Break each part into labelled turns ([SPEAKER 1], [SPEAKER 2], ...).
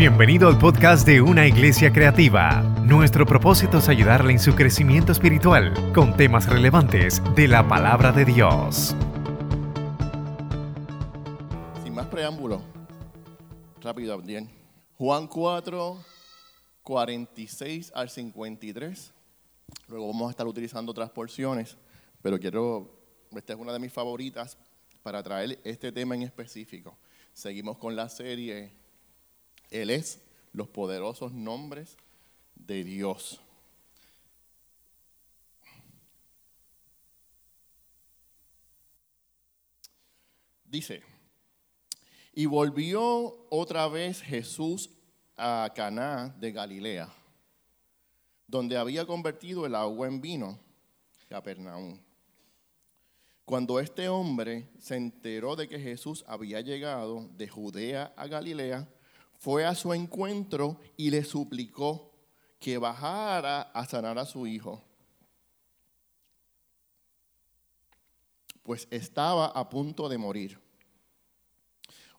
[SPEAKER 1] Bienvenido al podcast de Una Iglesia Creativa. Nuestro propósito es ayudarle en su crecimiento espiritual con temas relevantes de la palabra de Dios.
[SPEAKER 2] Sin más preámbulo, rápido, Abdiel. Juan 4, 46 al 53. Luego vamos a estar utilizando otras porciones, pero quiero, esta es una de mis favoritas para traer este tema en específico. Seguimos con la serie Él es los poderosos nombres de Dios. Dice, y volvió otra vez Jesús a Caná de Galilea, donde había convertido el agua en vino, Capernaum. Cuando este hombre se enteró de que Jesús había llegado de Judea a Galilea, fue a su encuentro y le suplicó que bajara a sanar a su hijo, pues estaba a punto de morir.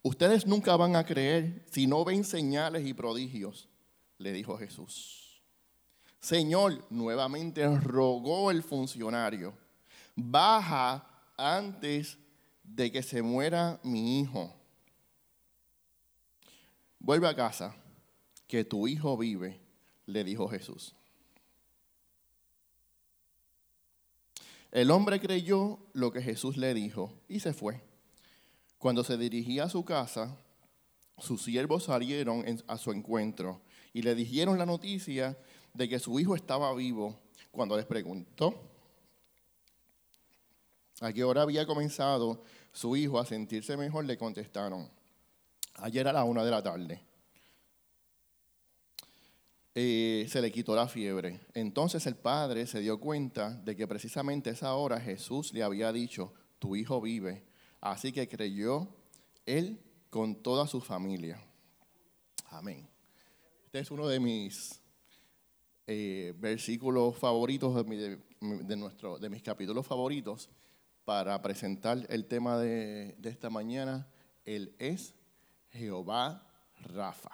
[SPEAKER 2] Ustedes nunca van a creer si no ven señales y prodigios, le dijo Jesús. Señor, nuevamente rogó el funcionario, baja antes de que se muera mi hijo. Vuelve a casa, que tu hijo vive, le dijo Jesús. El hombre creyó lo que Jesús le dijo y se fue. Cuando se dirigía a su casa, sus siervos salieron a su encuentro y le dijeron la noticia de que su hijo estaba vivo. Cuando les preguntó a qué hora había comenzado su hijo a sentirse mejor, le contestaron, ayer a la una de la tarde. Eh, se le quitó la fiebre. Entonces el padre se dio cuenta de que precisamente esa hora Jesús le había dicho, tu hijo vive. Así que creyó él con toda su familia. Amén. Este es uno de mis eh, versículos favoritos de, nuestro, de mis capítulos favoritos para presentar el tema de, de esta mañana. Él es Jehová Rafa.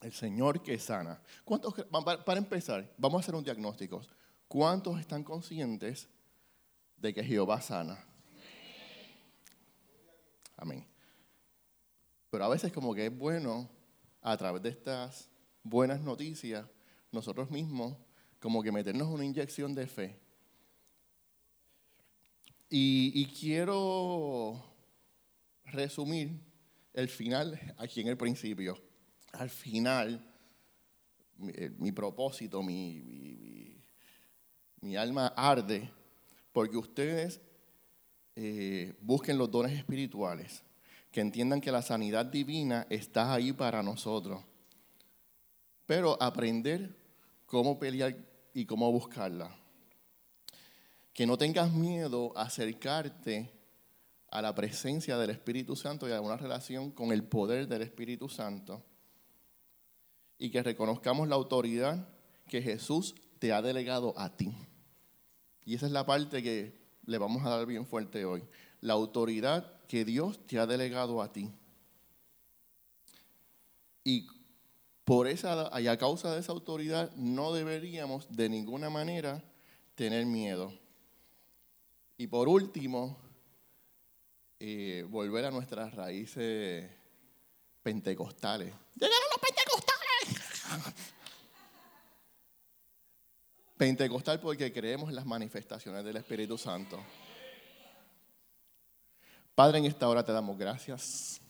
[SPEAKER 2] El Señor que sana. ¿Cuántos, para empezar, vamos a hacer un diagnóstico. ¿Cuántos están conscientes de que Jehová sana? Amén. Pero a veces como que es bueno, a través de estas buenas noticias, nosotros mismos como que meternos una inyección de fe. Y, y quiero resumir el final aquí en el principio. Al final, mi, eh, propósito, mi, mi, alma arde porque ustedes eh, busquen los dones espirituales, que entiendan que la sanidad divina está ahí para nosotros, pero aprender cómo pelear y cómo buscarla. Que no tengas miedo a acercarte a la presencia del Espíritu Santo y a una relación con el poder del Espíritu Santo. Y que reconozcamos la autoridad que Jesús te ha delegado a ti. Y esa es la parte que le vamos a dar bien fuerte hoy. La autoridad que Dios te ha delegado a ti. Y por esa, y a causa de esa autoridad, no deberíamos de ninguna manera tener miedo. Y por último, eh, volver a nuestras raíces pentecostales. ¡Llegaron los pentecostales! Pentecostal porque creemos en las manifestaciones del Espíritu Santo. Padre, en esta hora te damos gracias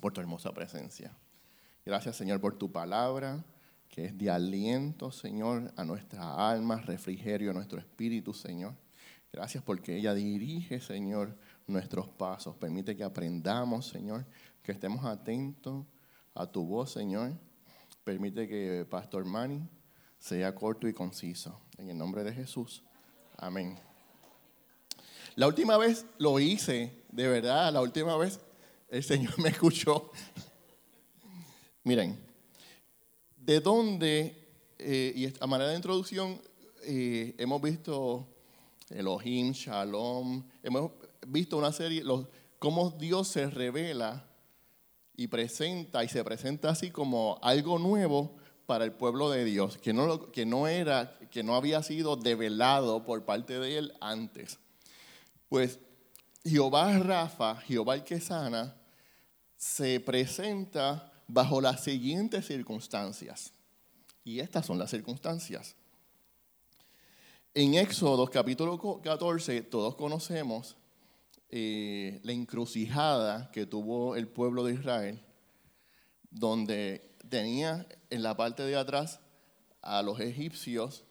[SPEAKER 2] por tu hermosa presencia. Gracias, Señor, por tu palabra, que es de aliento, Señor, a nuestra alma, refrigerio a nuestro espíritu, Señor. Gracias porque ella dirige, Señor, nuestros pasos. Permite que aprendamos, Señor, que estemos atentos a tu voz, Señor. Permite que Pastor Manny sea corto y conciso. En el nombre de Jesús. Amén. La última vez lo hice, de verdad, la última vez el Señor me escuchó. Miren, de dónde, eh, y a manera de introducción, eh, hemos visto Elohim, Shalom, hemos visto una serie, cómo Dios se revela y presenta y se presenta así como algo nuevo para el pueblo de Dios, que no, que no era, que no había sido develado por parte de él antes. Pues Jehová Rafa, Jehová el que sana, se presenta bajo las siguientes circunstancias. Y estas son las circunstancias. En Éxodo capítulo 14 todos conocemos eh, la encrucijada que tuvo el pueblo de Israel, donde tenía en la parte de atrás a los egipcios,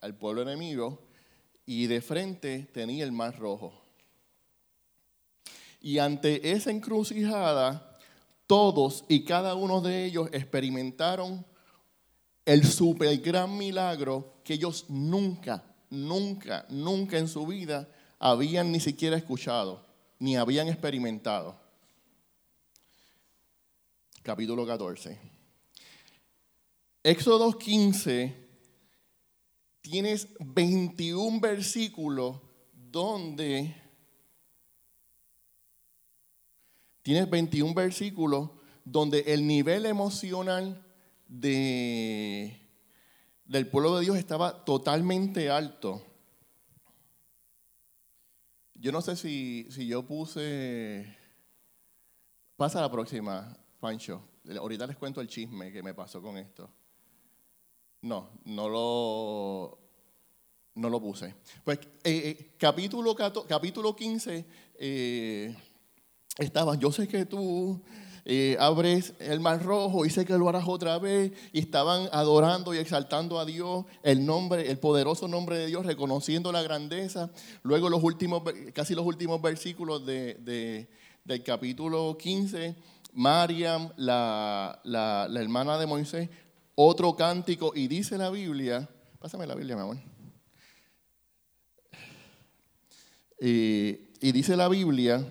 [SPEAKER 2] al pueblo enemigo, y de frente tenía el mar rojo. Y ante esa encrucijada, todos y cada uno de ellos experimentaron el super gran milagro que ellos nunca, nunca, nunca en su vida habían ni siquiera escuchado, ni habían experimentado. Capítulo 14. Éxodo 15, tienes 21 versículos donde... Tienes 21 versículos donde el nivel emocional de, del pueblo de Dios estaba totalmente alto. Yo no sé si, yo puse... Pasa a la próxima, Pancho. Ahorita les cuento el chisme que me pasó con esto. No, no lo, no lo puse. Pues eh, eh, capítulo, capítulo 15 eh, estaba, yo sé que tú eh, abres el mar rojo sé que lo harás otra vez. Y estaban adorando y exaltando a Dios, el nombre, el poderoso nombre de Dios, reconociendo la grandeza. Luego los últimos, casi los últimos versículos de, del capítulo 15, Mariam, la, la, hermana de Moisés, otro cántico, y dice la Biblia, pásame la Biblia, mi amor. Eh, y dice la Biblia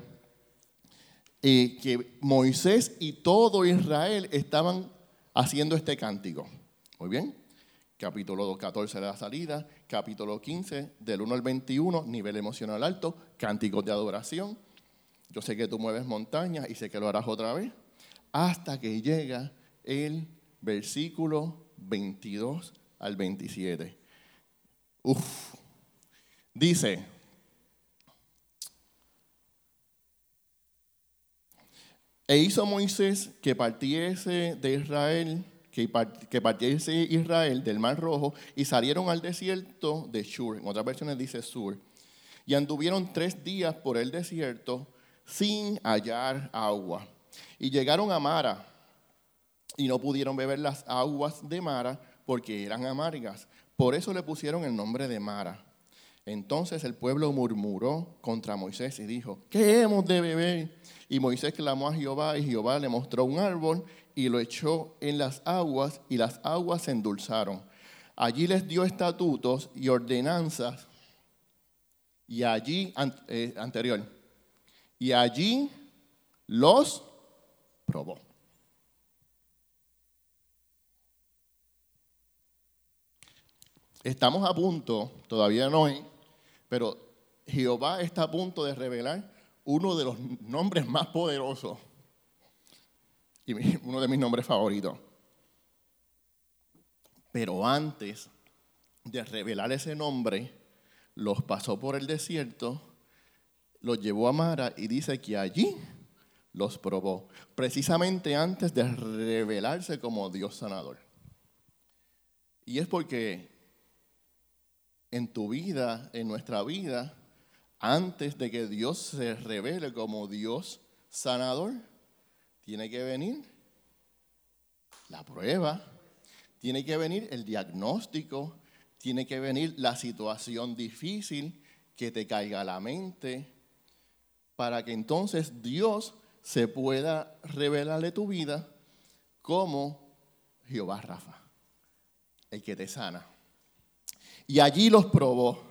[SPEAKER 2] que Moisés y todo Israel estaban haciendo este cántico. Muy bien. Capítulo 14 de la salida, capítulo 15 del 1 al 21, nivel emocional alto, cánticos de adoración. Yo sé que tú mueves montañas y sé que lo harás otra vez, hasta que llega el versículo 22 al 27. Uf. Dice, E hizo Moisés que partiese de Israel, que, partiese Israel del Mar Rojo y salieron al desierto de Shur. En otras versiones dice Sur. Y anduvieron tres días por el desierto sin hallar agua. Y llegaron a Mara y no pudieron beber las aguas de Mara porque eran amargas. Por eso le pusieron el nombre de Mara. Entonces el pueblo murmuró contra Moisés y dijo, ¿qué hemos de beber? Y Moisés clamó a Jehová y Jehová le mostró un árbol y lo echó en las aguas y las aguas se endulzaron. Allí les dio estatutos y ordenanzas y allí, eh, anterior, y allí los probó. Estamos a punto, todavía no pero Jehová está a punto de revelar uno de los nombres más poderosos y uno de mis nombres favoritos. Pero antes de revelar ese nombre, los pasó por el desierto, los llevó a Mara y dice que allí los probó, precisamente antes de revelarse como Dios sanador. Y es porque en tu vida, en nuestra vida, antes de que Dios se revele como Dios sanador, tiene que venir la prueba, tiene que venir el diagnóstico, tiene que venir la situación difícil que te caiga a la mente, para que entonces Dios se pueda revelarle tu vida como Jehová Rafa, el que te sana. Y allí los probó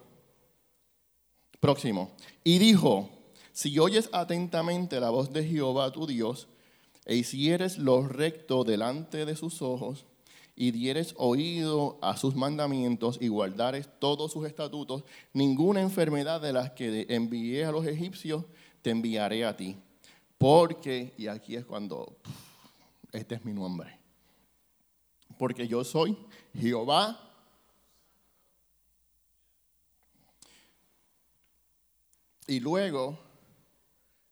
[SPEAKER 2] Próximo. Y dijo, si oyes atentamente la voz de Jehová tu Dios, e hicieres lo recto delante de sus ojos, y dieres oído a sus mandamientos y guardares todos sus estatutos, ninguna enfermedad de las que envié a los egipcios te enviaré a ti. Porque, y aquí es cuando, este es mi nombre. Porque yo soy Jehová. Y luego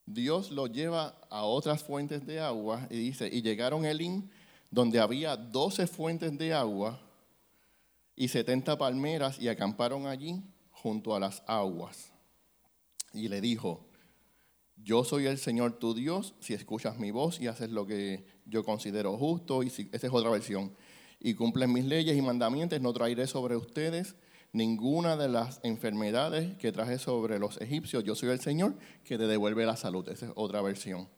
[SPEAKER 2] Dios lo lleva a otras fuentes de agua y dice, y llegaron Elim, donde había doce fuentes de agua y setenta palmeras, y acamparon allí junto a las aguas. Y le dijo, yo soy el Señor tu Dios, si escuchas mi voz y haces lo que yo considero justo, y si, esa es otra versión, y cumples mis leyes y mandamientos, no traeré sobre ustedes ninguna de las enfermedades que traje sobre los egipcios. Yo soy el Señor que te devuelve la salud. Esa es otra versión.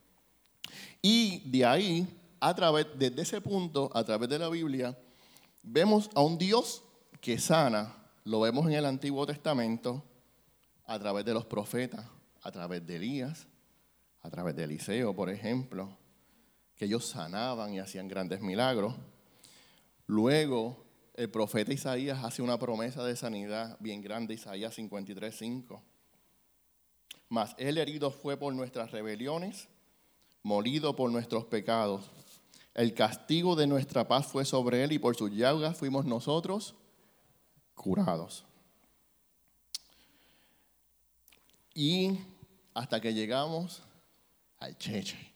[SPEAKER 2] Y de ahí, a través, desde ese punto, a través de la Biblia, vemos a un Dios que sana. Lo vemos en el Antiguo Testamento, a través de los profetas, a través de Elías, a través de Eliseo, por ejemplo, que ellos sanaban y hacían grandes milagros. Luego el profeta Isaías hace una promesa de sanidad bien grande, Isaías 53:5. Mas él herido fue por nuestras rebeliones, molido por nuestros pecados. El castigo de nuestra paz fue sobre él y por sus llagas fuimos nosotros curados. Y hasta que llegamos al Cheche,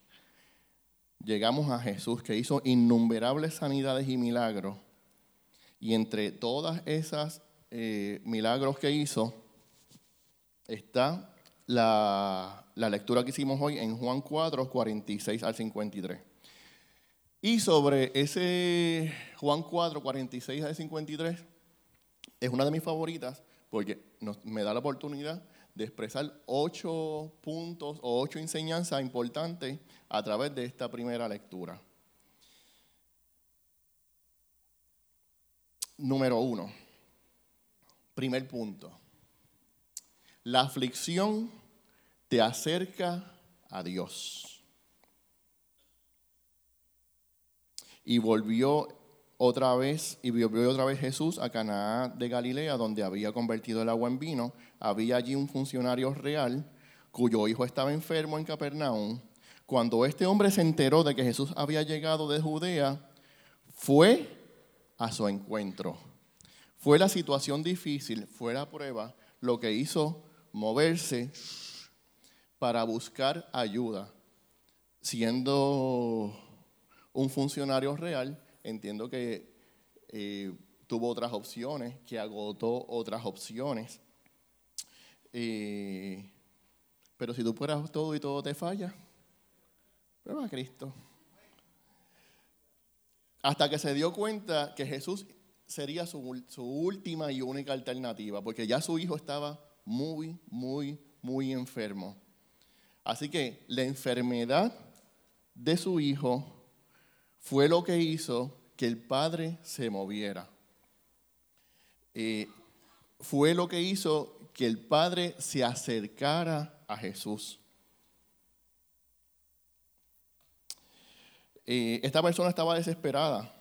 [SPEAKER 2] llegamos a Jesús que hizo innumerables sanidades y milagros y entre todas esas eh, milagros que hizo, está la, lectura que hicimos hoy en Juan 4, 46 al 53. Y sobre ese Juan 4, 46 al 53, es una de mis favoritas porque me da la oportunidad de expresar ocho puntos o ocho enseñanzas importantes a través de esta primera lectura. Número uno, primer punto. La aflicción te acerca a Dios. Y volvió otra vez, y volvió otra vez Jesús a Canaá de Galilea, donde había convertido el agua en vino. Había allí un funcionario real cuyo hijo estaba enfermo en Capernaum. Cuando este hombre se enteró de que Jesús había llegado de Judea, fue a su encuentro. Fue la situación difícil, fue la prueba, lo que hizo moverse para buscar ayuda. Siendo un funcionario real, entiendo que eh, tuvo otras opciones, que agotó otras opciones. Eh, pero si tú fueras todo y todo te falla, prueba a Cristo. Hasta que se dio cuenta que Jesús sería su, última y única alternativa, porque ya su hijo estaba muy, muy, muy enfermo. Así que la enfermedad de su hijo fue lo que hizo que el padre se moviera. Eh, fue lo que hizo que el padre se acercara a Jesús. Eh, esta persona estaba desesperada.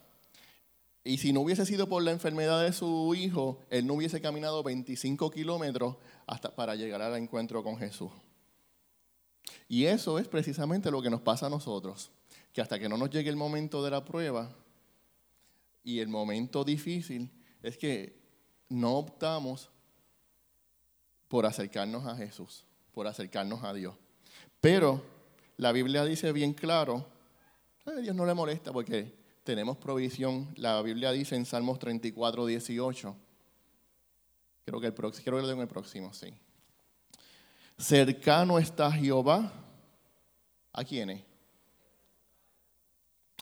[SPEAKER 2] Y si no hubiese sido por la enfermedad de su hijo, él no hubiese caminado 25 kilómetros hasta para llegar al encuentro con Jesús. Y eso es precisamente lo que nos pasa a nosotros, que hasta que no nos llegue el momento de la prueba y el momento difícil, es que no optamos por acercarnos a Jesús, por acercarnos a Dios. Pero la Biblia dice bien claro a Dios no le molesta porque tenemos provisión. La Biblia dice en Salmos 34, 18. Creo que, el próximo, creo lo en el próximo, sí. Cercano está Jehová. ¿A quiénes?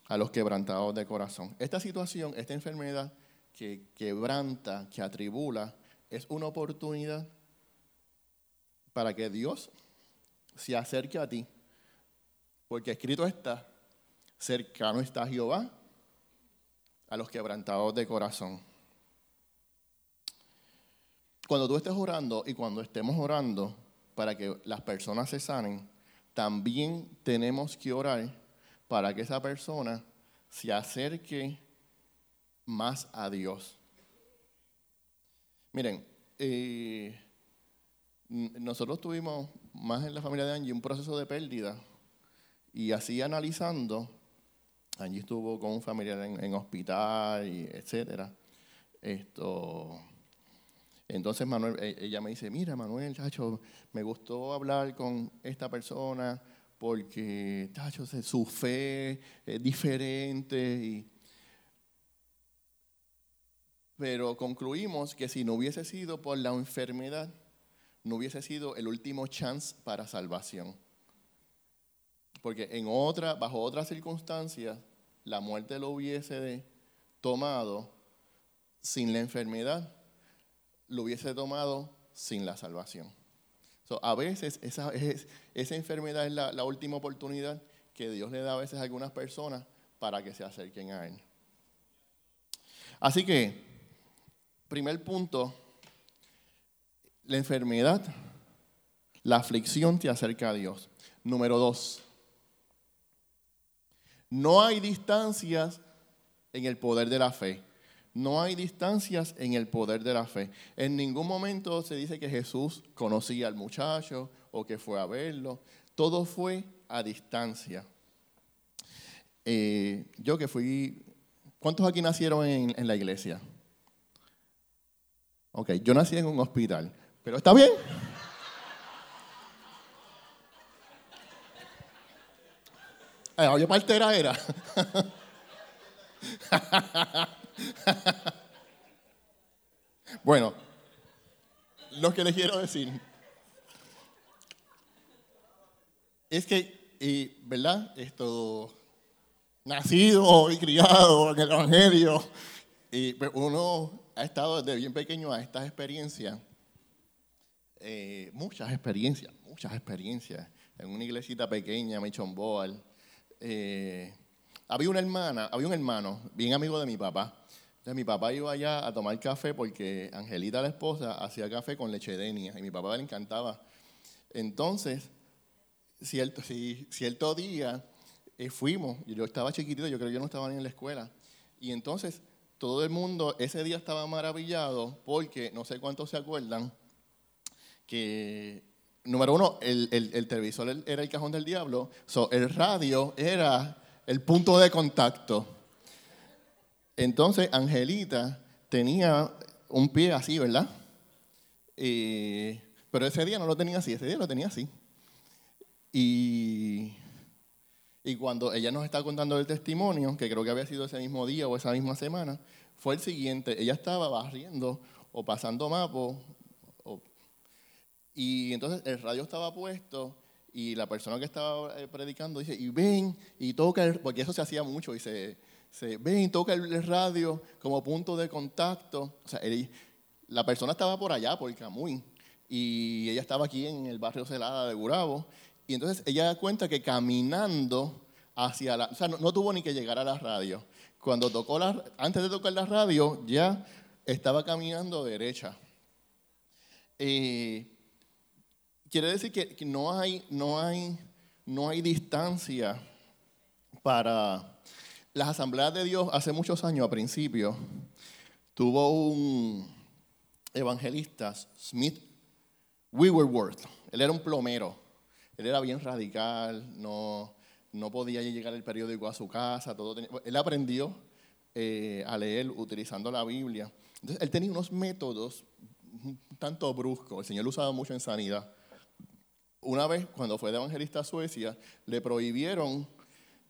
[SPEAKER 2] A los quebrantados de corazón. Esta situación, esta enfermedad que quebranta, que atribula, es una oportunidad para que Dios se acerque a ti. Porque escrito está, Cercano está Jehová a los quebrantados de corazón. Cuando tú estés orando y cuando estemos orando para que las personas se sanen, también tenemos que orar para que esa persona se acerque más a Dios. Miren, eh, nosotros tuvimos más en la familia de Angie un proceso de pérdida Y así analizando, allí estuvo con un familiar en, hospital, y etcétera. Esto, entonces Manuel, e, ella me dice, mira Manuel, chacho, me gustó hablar con esta persona porque, chacho, su fe es diferente. Pero concluimos que si no hubiese sido por la enfermedad, no hubiese sido el último chance para salvación. Porque en otra, bajo otras circunstancias, la muerte lo hubiese tomado sin la enfermedad, lo hubiese tomado sin la salvación. a veces esa, esa enfermedad es la, la, última oportunidad que Dios le da a veces a algunas personas para que se acerquen a Él. Así que, primer punto, la enfermedad, la aflicción te acerca a Dios. Número dos, no hay distancias en el poder de la fe. No hay distancias en el poder de la fe. En ningún momento se dice que Jesús conocía al muchacho o que fue a verlo. Todo fue a distancia. Eh, yo que fui... ¿Cuántos aquí nacieron en, en la iglesia? Ok, yo nací en un hospital. Pero está bien. Oye, partera era. bueno, lo que les quiero decir es que, ¿verdad? Esto, nacido y criado en el Evangelio, y pues, uno ha estado desde bien pequeño a estas experiencias, eh, muchas experiencias, muchas experiencias, en una iglesita pequeña, Mission Boal, eh, había una hermana, había un hermano, bien amigo de mi papá. Entonces mi papá iba allá a tomar café porque Angelita, la esposa, hacía café con leche denia y mi papá le encantaba. Entonces, cierto, cierto día eh, fuimos, yo estaba chiquitito, yo creo que yo no estaba ni en la escuela. Y entonces todo el mundo ese día estaba maravillado porque, no sé cuántos se acuerdan, que número uno, el, televisor era el cajón del diablo, el radio era el punto de contacto. Entonces, Angelita tenía un pie así, ¿verdad? pero ese día no lo tenía así, ese día lo tenía así. Y, y cuando ella nos está contando el testimonio, que creo que había sido ese mismo día o esa misma semana, fue el siguiente. Ella estaba barriendo o pasando mapos y entonces el radio estaba puesto y la persona que estaba eh, predicando dice, y ven y toca, el, porque eso se hacía mucho, y se, ven y toca el radio como punto de contacto. O sea, la persona estaba por allá, por Camuy, y ella estaba aquí en el barrio Celada de Gurabo, y entonces ella da cuenta que caminando hacia la, o sea, no, tuvo ni que llegar a la radio. Cuando tocó la, antes de tocar la radio, ya estaba caminando derecha. Eh, quiere decir que, no, hay, no, hay, no hay distancia para... Las asambleas de Dios hace muchos años, a principio, tuvo un evangelista, Smith Weaverworth. Él era un plomero. Él era bien radical, no, no podía llegar el periódico a su casa. Todo él aprendió eh, a leer utilizando la Biblia. Entonces, él tenía unos métodos tanto bruscos. El Señor lo usaba mucho en sanidad una vez, cuando fue de evangelista a Suecia, le prohibieron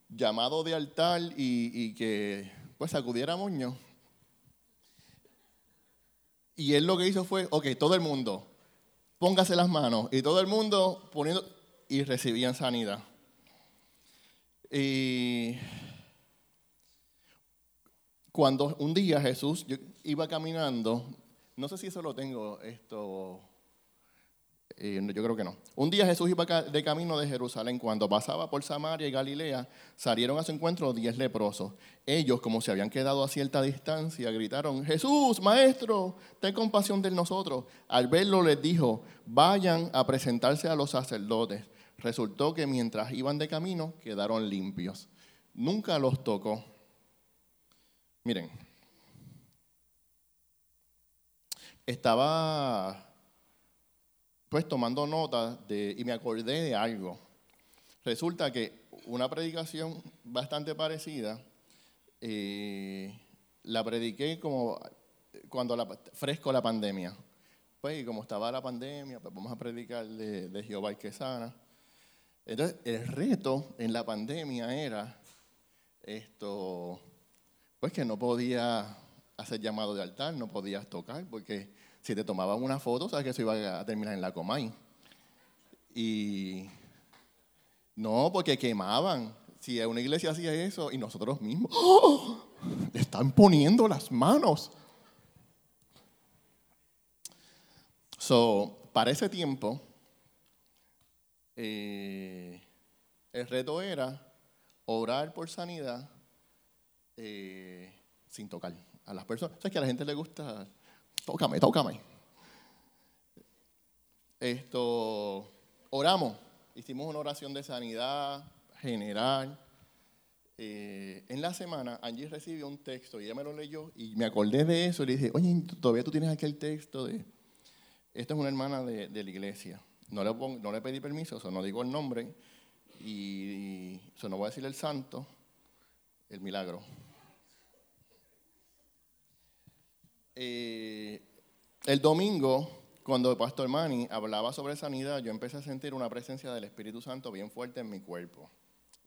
[SPEAKER 2] llamado de altar y, que pues acudiera a moño. Y él lo que hizo fue, ok, todo el mundo, póngase las manos. Y todo el mundo poniendo, y recibían sanidad. Y cuando un día Jesús iba caminando, no sé si eso lo tengo esto yo creo que no. Un día Jesús iba de camino de Jerusalén. Cuando pasaba por Samaria y Galilea, salieron a su encuentro diez leprosos. Ellos, como se habían quedado a cierta distancia, gritaron, Jesús, Maestro, ten compasión de nosotros. Al verlo les dijo, vayan a presentarse a los sacerdotes. Resultó que mientras iban de camino, quedaron limpios. Nunca los tocó. Miren, estaba pues tomando nota de, y me acordé de algo. Resulta que una predicación bastante parecida. Eh, la prediqué como cuando la, fresco la pandemia. Pues, y como estaba la pandemia, pues vamos a predicar de, de Jehová y que sana. Entonces, el reto en la pandemia era esto, pues que no podía hacer llamado de altar, no podías tocar, porque si te tomaban una foto, sabes que eso iba a terminar en la Comay. Y no, porque quemaban. Si una iglesia hacía eso y nosotros mismos, ¡oh! están poniendo las manos. So, para ese tiempo, eh, el reto era orar por sanidad eh, sin tocar a las personas. ¿Sabes que a la gente le gusta? Tócame, tócame. Esto, oramos, hicimos una oración de sanidad general. Eh, en la semana, Angie recibió un texto y ella me lo leyó y me acordé de eso y le dije, oye, todavía tú tienes aquel texto de... Esta es una hermana de, la iglesia. No le, no le pedí permiso, o no digo el nombre y, eso no voy a decir el santo, el milagro. Eh, el domingo, cuando el pastor Manny hablaba sobre sanidad, yo empecé a sentir una presencia del Espíritu Santo bien fuerte en mi cuerpo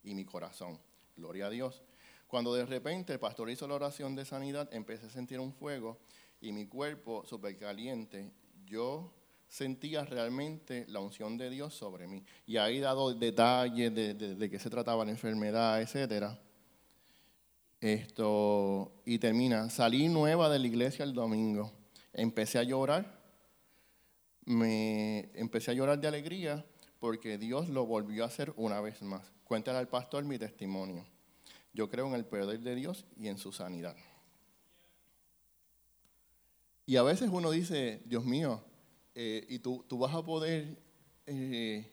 [SPEAKER 2] y mi corazón. Gloria a Dios. Cuando de repente el pastor hizo la oración de sanidad, empecé a sentir un fuego y mi cuerpo súper caliente. Yo sentía realmente la unción de Dios sobre mí. Y ahí dado detalles de, de, qué se trataba la enfermedad, etc. Esto, y termina, salí nueva de la iglesia el domingo, empecé a llorar, me empecé a llorar de alegría porque Dios lo volvió a hacer una vez más. Cuéntale al pastor mi testimonio. Yo creo en el poder de Dios y en su sanidad. Y a veces uno dice, Dios mío, eh, y tú, tú, vas a poder, eh,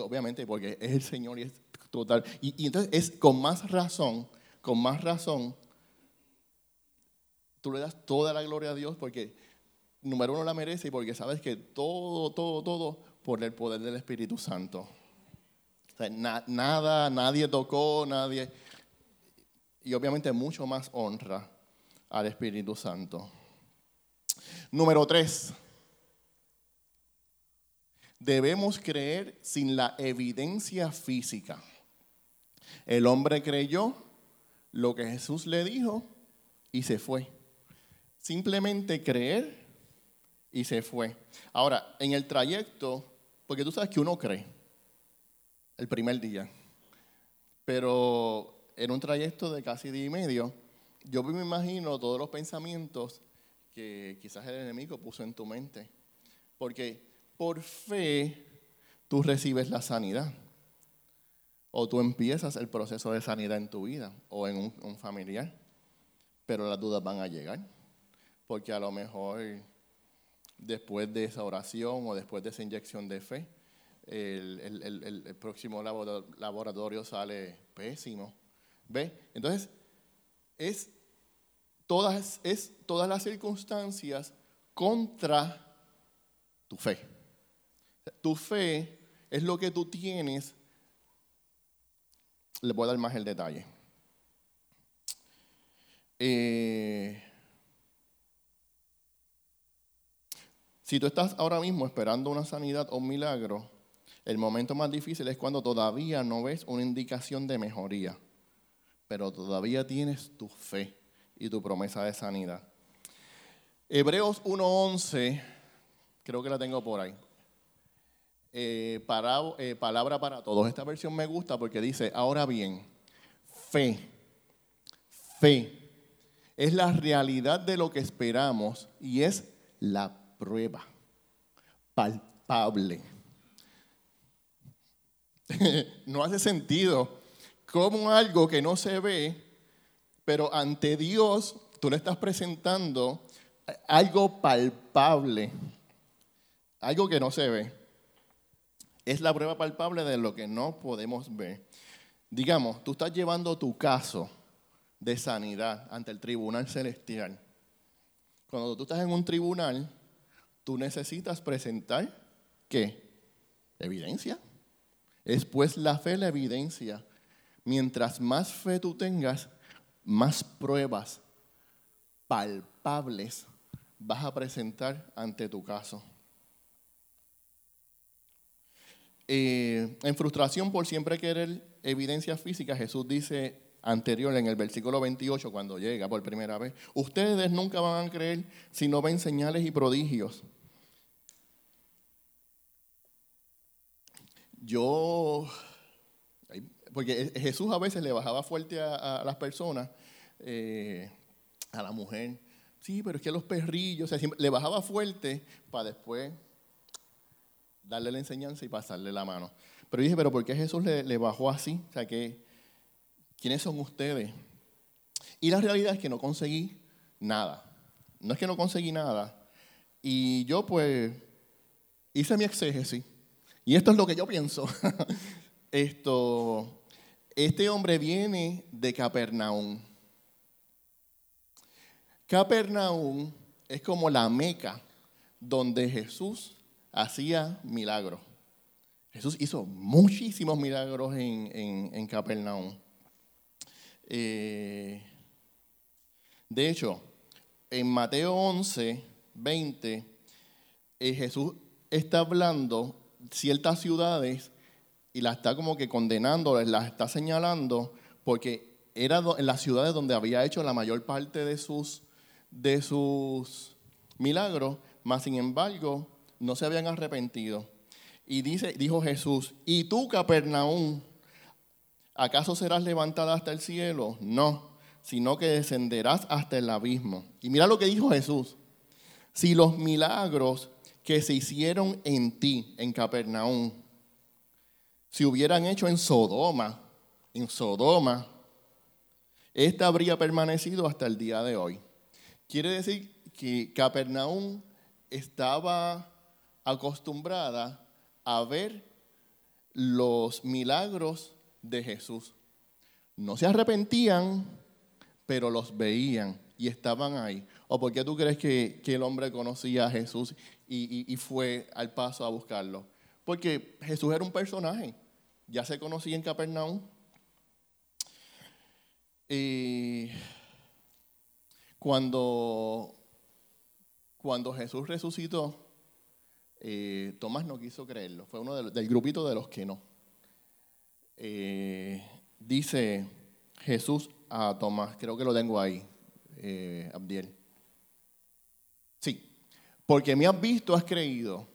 [SPEAKER 2] obviamente porque es el Señor y es total. Y, y, entonces es con más razón, con más razón, tú le das toda la gloria a Dios porque número uno la merece y porque sabes que todo, todo, todo por el poder del Espíritu Santo. nada, nadie tocó, nadie. Y obviamente mucho más honra al Espíritu Santo. Número tres. Debemos creer sin la evidencia física. El hombre creyó lo que Jesús le dijo y se fue. Simplemente creer y se fue. Ahora, en el trayecto, porque tú sabes que uno cree el primer día, pero en un trayecto de casi día y medio, yo me imagino todos los pensamientos que quizás el enemigo puso en tu mente. Porque por fe tú recibes la sanidad. O tú empiezas el proceso de sanidad en tu vida o en un, familiar. Pero las dudas van a llegar. Porque a lo mejor después de esa oración o después de esa inyección de fe, el, próximo laboratorio sale pésimo. ¿Ve? Entonces, es todas, es todas las circunstancias contra tu fe. Tu fe es lo que tú tienes. Le voy a dar más el detalle. Eh, si tú estás ahora mismo esperando una sanidad o un milagro, el momento más difícil es cuando todavía no ves una indicación de mejoría, pero todavía tienes tu fe y tu promesa de sanidad. Hebreos 1.11, creo que la tengo por ahí. Eh, eh, palabra para todos. Esta versión me gusta porque dice, ahora bien, fe, fe, es la realidad de lo que esperamos y es la prueba palpable. no hace sentido como algo que no se ve, pero ante Dios tú le estás presentando algo palpable, algo que no se ve es la prueba palpable de lo que no podemos ver. Digamos, tú estás llevando tu caso de sanidad ante el tribunal celestial. Cuando tú estás en un tribunal, tú necesitas presentar qué? Evidencia. Es pues la fe la evidencia mientras más fe tú tengas, más pruebas palpables vas a presentar ante tu caso. Eh, en frustración por siempre querer evidencia física, Jesús dice anterior en el versículo 28 cuando llega por primera vez, ustedes nunca van a creer si no ven señales y prodigios. Yo, porque Jesús a veces le bajaba fuerte a, las personas, eh, a la mujer, sí, pero es que los perrillos, le bajaba fuerte para después darle la enseñanza y pasarle la mano. Pero dije, pero ¿por qué Jesús le, bajó así? O sea, que, ¿quiénes son ustedes? Y la realidad es que no conseguí nada. No es que no conseguí nada. Y yo pues hice mi exégesis. Y esto es lo que yo pienso. esto, este hombre viene de Capernaum. Capernaum es como la meca donde Jesús hacía milagros. Jesús hizo muchísimos milagros en, Capernaum. Eh, de hecho, en Mateo 11, 20, eh, Jesús está hablando ciertas ciudades y las está como que condenando, las está señalando, porque era en las ciudades donde había hecho la mayor parte de sus, de sus milagros, mas sin embargo no se habían arrepentido. Y dice, dijo Jesús, ¿y tú, Capernaum, acaso serás levantada hasta el cielo? No, sino que descenderás hasta el abismo. Y mira lo que dijo Jesús. Si los milagros que se hicieron en ti, en Capernaum, se hubieran hecho en Sodoma, en Sodoma, esta habría permanecido hasta el día de hoy. Quiere decir que Capernaum estaba acostumbrada a ver los milagros de Jesús. No se arrepentían, pero los veían y estaban ahí. ¿O por qué tú crees que, el hombre conocía a Jesús y, fue al paso a buscarlo? Porque Jesús era un personaje, ya se conocía en Capernaum. cuando, cuando Jesús resucitó, eh, Tomás no quiso creerlo, fue uno del grupito de los que no. Eh, dice Jesús a Tomás, creo que lo tengo ahí, eh, Abdiel. Sí, porque me has visto, has creído,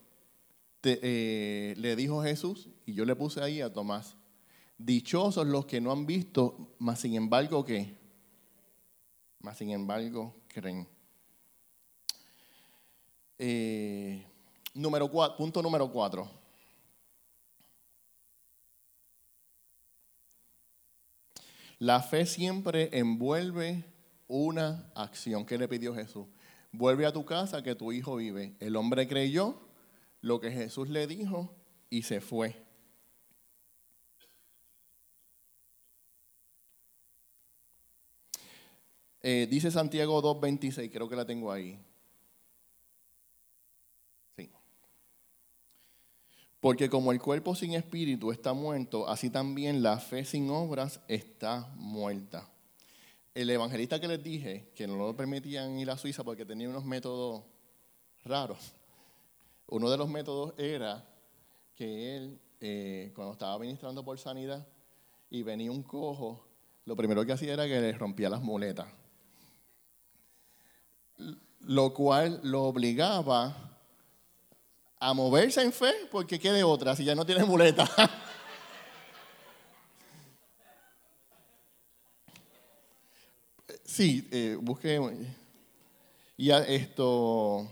[SPEAKER 2] le dijo Jesús, y yo le puse ahí a Tomás, dichosos los que no han visto, mas sin embargo, ¿qué? Mas sin embargo, creen. Eh, Número punto número cuatro. La fe siempre envuelve una acción. ¿Qué le pidió Jesús? Vuelve a tu casa que tu hijo vive. El hombre creyó lo que Jesús le dijo y se fue. Eh, dice Santiago 2.26, creo que la tengo ahí. Porque como el cuerpo sin espíritu está muerto, así también la fe sin obras está muerta. El evangelista que les dije, que no lo permitían ir a Suiza porque tenía unos métodos raros, uno de los métodos era que él, eh, cuando estaba ministrando por sanidad y venía un cojo, lo primero que hacía era que le rompía las muletas. Lo cual lo obligaba a moverse en fe, porque quede otra si ya no tiene muleta. sí, eh, busque. Y esto.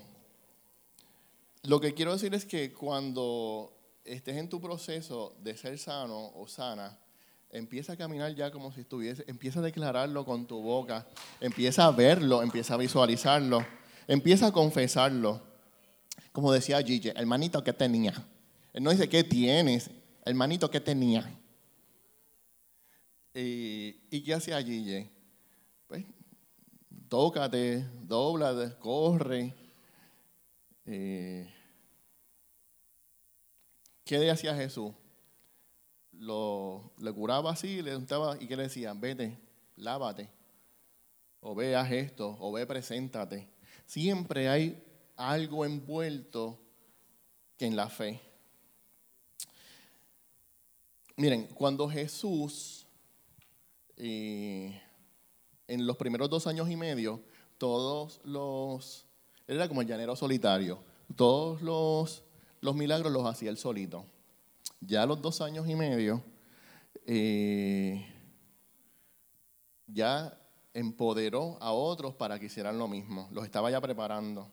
[SPEAKER 2] Lo que quiero decir es que cuando estés en tu proceso de ser sano o sana, empieza a caminar ya como si estuviese, empieza a declararlo con tu boca, empieza a verlo, empieza a visualizarlo, empieza a confesarlo como decía Gigi, el manito que tenía. Él no dice qué tienes, el manito que tenía. ¿Y, qué hacía Gigi? Tócate, dobla, corre. Eh, ¿Qué le hacía Jesús? lo, le curaba así le preguntaba, y que le decía, vete, lávate, o veas esto, o ve, preséntate. Siempre hay algo envuelto que en la fe. Miren, cuando Jesús, eh, en los primeros dos años y medio, todos los, él era como el llanero solitario, todos los, los milagros los hacía él solito. Ya a los dos años y medio, eh, ya empoderó a otros para que hicieran lo mismo. Los estaba ya preparando.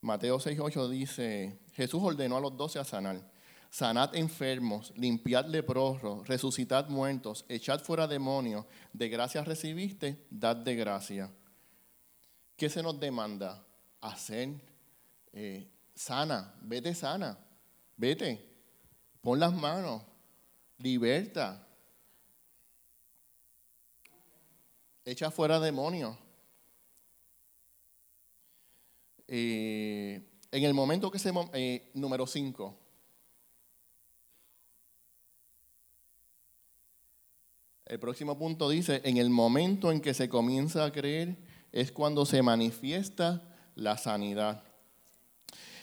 [SPEAKER 2] Mateo 6.8 dice, Jesús ordenó a los doce a sanar. Sanad enfermos, limpiad leprosos, resucitad muertos, echad fuera demonios. De gracia recibiste, dad de gracia. ¿Qué se nos demanda? Hacer eh, sana, vete sana, vete, pon las manos, liberta, echa fuera demonios. Eh, en el momento que se... Eh, número 5. El próximo punto dice, en el momento en que se comienza a creer es cuando se manifiesta la sanidad.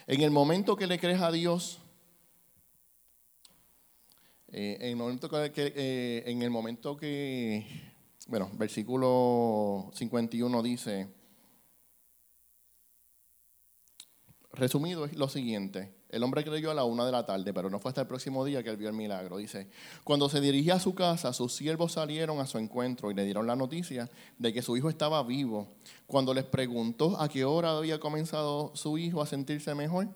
[SPEAKER 2] En el momento que le crees a Dios, eh, en, el momento que, en el momento que bueno, versículo 51 dice, resumido es lo siguiente, el hombre creyó a la una de la tarde, pero no fue hasta el próximo día que él vio el milagro. Dice, cuando se dirigía a su casa, sus siervos salieron a su encuentro y le dieron la noticia de que su hijo estaba vivo. Cuando les preguntó a qué hora había comenzado su hijo a sentirse mejor,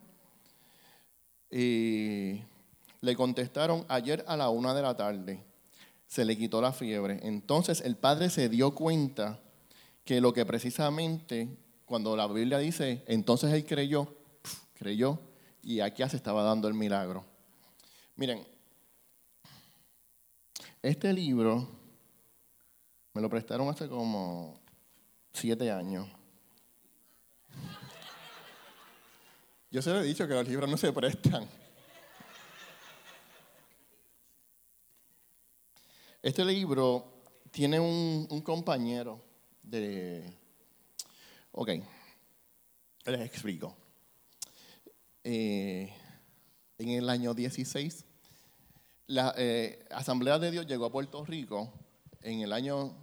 [SPEAKER 2] eh, le contestaron ayer a la una de la tarde se le quitó la fiebre. Entonces el padre se dio cuenta que lo que precisamente cuando la Biblia dice, entonces él creyó, creyó, y aquí se estaba dando el milagro. Miren, este libro me lo prestaron hace como siete años. Yo se lo he dicho que los libros no se prestan. Este libro tiene un, compañero de... Ok, les explico. Eh, en el año 16, la eh, Asamblea de Dios llegó a Puerto Rico en el año,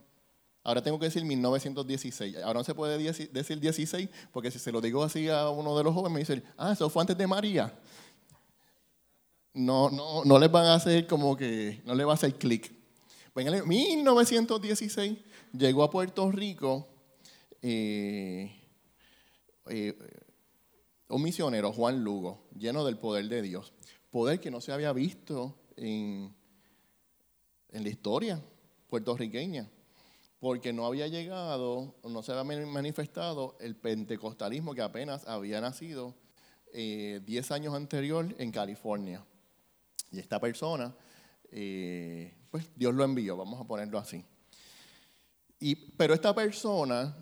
[SPEAKER 2] ahora tengo que decir 1916, ahora no se puede decir 16 porque si se lo digo así a uno de los jóvenes me dice, ah, eso fue antes de María. No, no, no les van a hacer como que, no les va a hacer clic. Pues en el 1916 llegó a Puerto Rico eh, un misionero, Juan Lugo, lleno del poder de Dios. Poder que no se había visto en, en la historia puertorriqueña, porque no había llegado, no se había manifestado el pentecostalismo que apenas había nacido 10 eh, años anterior en California. Y esta persona eh, pues Dios lo envió, vamos a ponerlo así. Y, pero esta persona,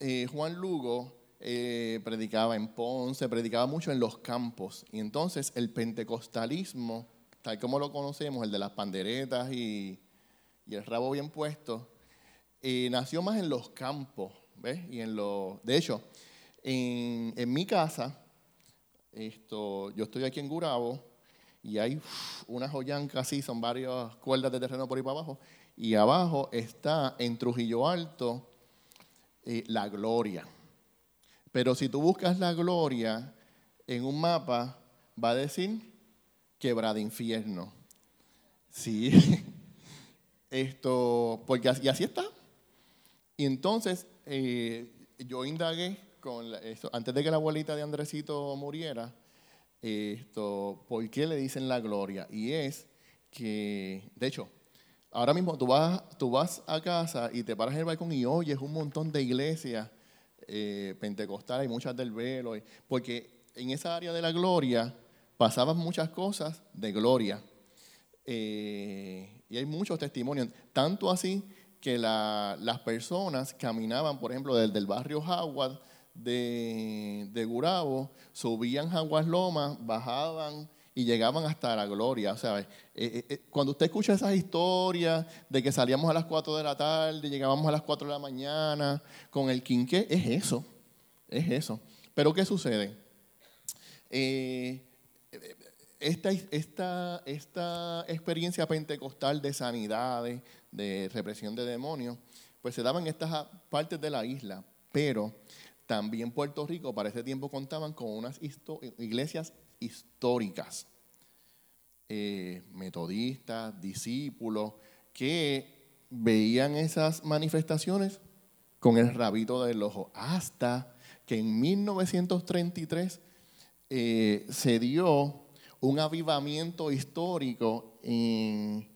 [SPEAKER 2] eh, Juan Lugo, eh, predicaba en Ponce, predicaba mucho en los campos. Y entonces el pentecostalismo, tal como lo conocemos, el de las panderetas y, el rabo bien puesto, nació más en los campos. ¿ves? Y en lo, de hecho, en, en mi casa, esto, yo estoy aquí en Gurabo, y hay una joyanca así, son varias cuerdas de terreno por ahí para abajo, y abajo está en Trujillo Alto eh, la gloria. Pero si tú buscas la gloria en un mapa, va a decir quebrada infierno. Sí, esto, porque así, y está. Y entonces eh, yo indagué con antes de que la abuelita de Andresito muriera, esto, ¿por qué le dicen la gloria? Y es que, de hecho, ahora mismo tú vas, tú vas a casa y te paras en el balcón y oyes un montón de iglesias eh, pentecostales y muchas del velo, porque en esa área de la gloria pasaban muchas cosas de gloria. Eh, y hay muchos testimonios, tanto así que las personas caminaban, por ejemplo, desde el barrio Howard de, de Gurabo, subían Jaguas Lomas, bajaban y llegaban hasta la gloria. O sea, cuando usted escucha esas historias de que salíamos a las 4 de la tarde, llegábamos a las 4 de la mañana con el quinqué, es eso, es eso. Pero ¿qué sucede? esta, esta, esta experiencia pentecostal de sanidades, de represión de demonios, pues se daban en estas partes de la isla, pero también Puerto Rico para ese tiempo contaban con unas iglesias históricas, eh, metodistas, discípulos, que veían esas manifestaciones con el rabito del ojo, hasta que en 1933 eh, se dio un avivamiento histórico en,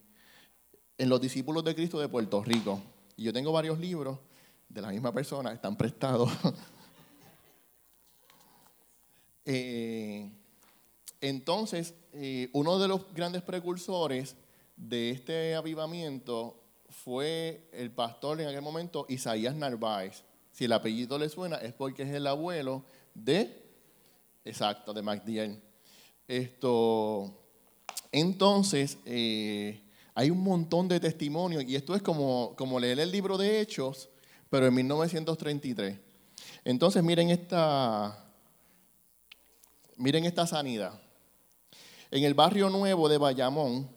[SPEAKER 2] en los discípulos de Cristo de Puerto Rico. Y yo tengo varios libros de la misma persona, están prestados. Eh, entonces, eh, uno de los grandes precursores de este avivamiento fue el pastor en aquel momento, Isaías Narváez. Si el apellido le suena, es porque es el abuelo de, exacto, de MacDill. Esto, entonces, eh, hay un montón de testimonios, y esto es como, como leer el libro de Hechos, pero en 1933. Entonces, miren esta, miren esta sanidad. En el barrio nuevo de Bayamón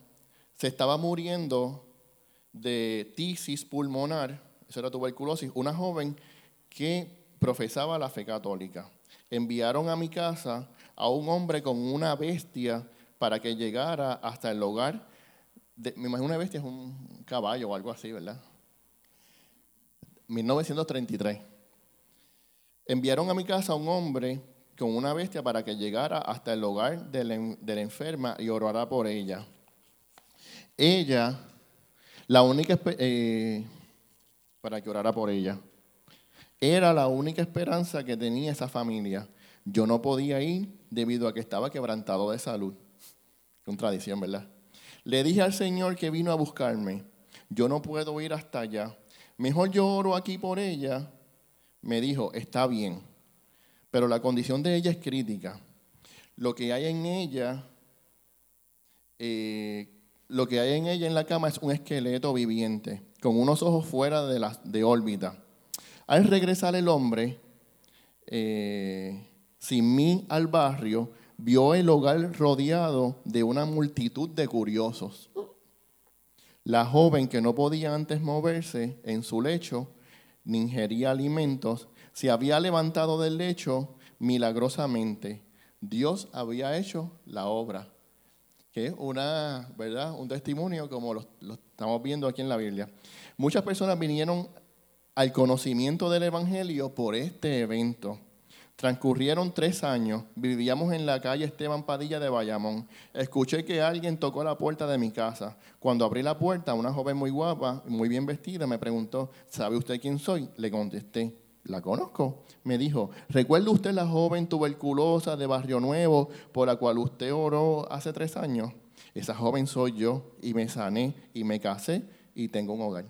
[SPEAKER 2] se estaba muriendo de tisis pulmonar, eso era tuberculosis, una joven que profesaba la fe católica. Enviaron a mi casa a un hombre con una bestia para que llegara hasta el hogar. De, me imagino una bestia es un caballo o algo así, ¿verdad? 1933. Enviaron a mi casa a un hombre con una bestia para que llegara hasta el hogar de la, enferma y orara por ella. Ella, la única, eh, para que orara por ella, era la única esperanza que tenía esa familia. Yo no podía ir debido a que estaba quebrantado de salud. Contradicción, ¿verdad? Le dije al Señor que vino a buscarme, yo no puedo ir hasta allá. Mejor yo oro aquí por ella. Me dijo, está bien, pero la condición de ella es crítica. Lo que hay en ella, eh, lo que hay en ella en la cama es un esqueleto viviente, con unos ojos fuera de, la, de órbita. Al regresar el hombre, eh, sin mí al barrio, vio el hogar rodeado de una multitud de curiosos. La joven que no podía antes moverse en su lecho, ni ingería alimentos, se había levantado del lecho milagrosamente. Dios había hecho la obra. Que es una, ¿verdad? un testimonio como lo, lo estamos viendo aquí en la Biblia. Muchas personas vinieron al conocimiento del Evangelio por este evento. Transcurrieron tres años, vivíamos en la calle Esteban Padilla de Bayamón. Escuché que alguien tocó la puerta de mi casa. Cuando abrí la puerta, una joven muy guapa, muy bien vestida, me preguntó, ¿sabe usted quién soy? Le contesté, la conozco. Me dijo, ¿recuerda usted la joven tuberculosa de Barrio Nuevo por la cual usted oró hace tres años? Esa joven soy yo y me sané y me casé y tengo un hogar.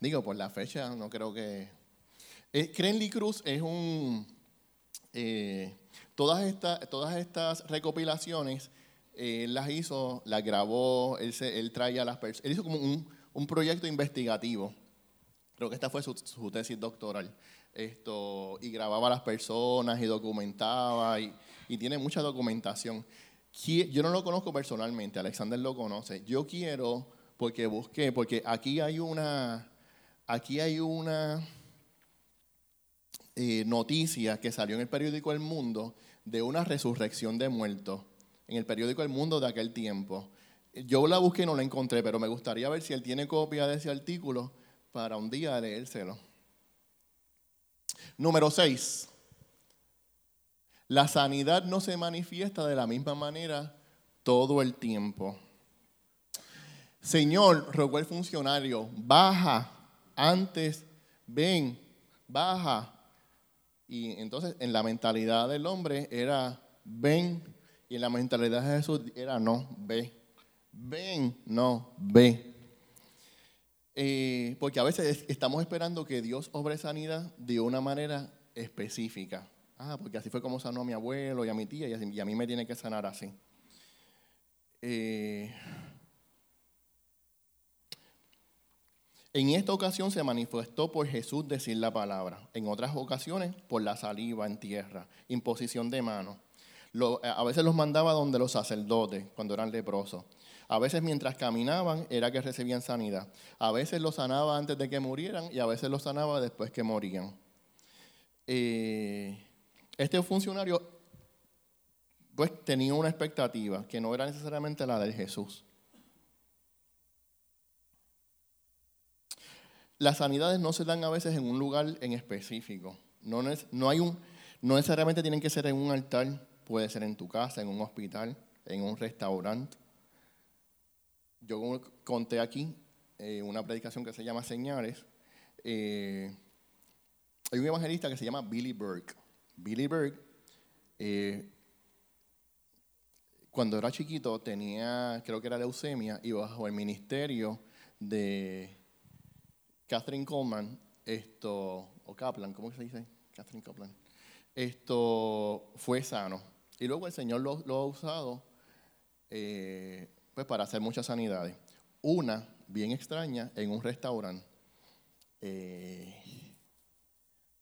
[SPEAKER 2] Digo, por la fecha, no creo que... Eh, Cruz es un... Eh, todas, estas, todas estas recopilaciones, eh, las hizo, las grabó, él, él traía a las personas... Él hizo como un, un, proyecto investigativo. Creo que esta fue su, su, tesis doctoral. Esto, y grababa a las personas y documentaba y, y tiene mucha documentación. Yo no lo conozco personalmente, Alexander lo conoce. Yo quiero, porque busqué, porque aquí hay una aquí hay una noticia que salió en el periódico El Mundo de una resurrección de muertos, en el periódico El Mundo de aquel tiempo. Yo la busqué y no la encontré, pero me gustaría ver si él tiene copia de ese artículo para un día leérselo. Número 6. La sanidad no se manifiesta de la misma manera todo el tiempo. Señor, rogó el funcionario, baja antes, ven, baja. Y entonces en la mentalidad del hombre era ven, y en la mentalidad de Jesús era no, ve. Ven, no, ve. Eh, porque a veces estamos esperando que Dios obre sanidad de una manera específica. Ah, porque así fue como sanó a mi abuelo y a mi tía y a mí me tiene que sanar así. Eh, en esta ocasión se manifestó por Jesús decir la palabra. En otras ocasiones por la saliva en tierra, imposición de manos. a veces los mandaba donde los sacerdotes, cuando eran leprosos. A veces mientras caminaban era que recibían sanidad. A veces los sanaba antes de que murieran y a veces los sanaba después que morían. Eh, este funcionario pues tenía una expectativa que no era necesariamente la de Jesús. Las sanidades no se dan a veces en un lugar en específico. No, no, hay un, no necesariamente tienen que ser en un altar, puede ser en tu casa, en un hospital, en un restaurante yo conté aquí eh, una predicación que se llama Señales. Eh, hay un evangelista que se llama Billy Burke. Billy Burke, eh, cuando era chiquito, tenía, creo que era leucemia, y bajo el ministerio de Catherine Coleman, esto, o Kaplan, ¿cómo se dice? Catherine Kaplan. Esto fue sano. Y luego el Señor lo, ha usado pues, para hacer muchas sanidades. Una, bien extraña, en un restaurante. Eh,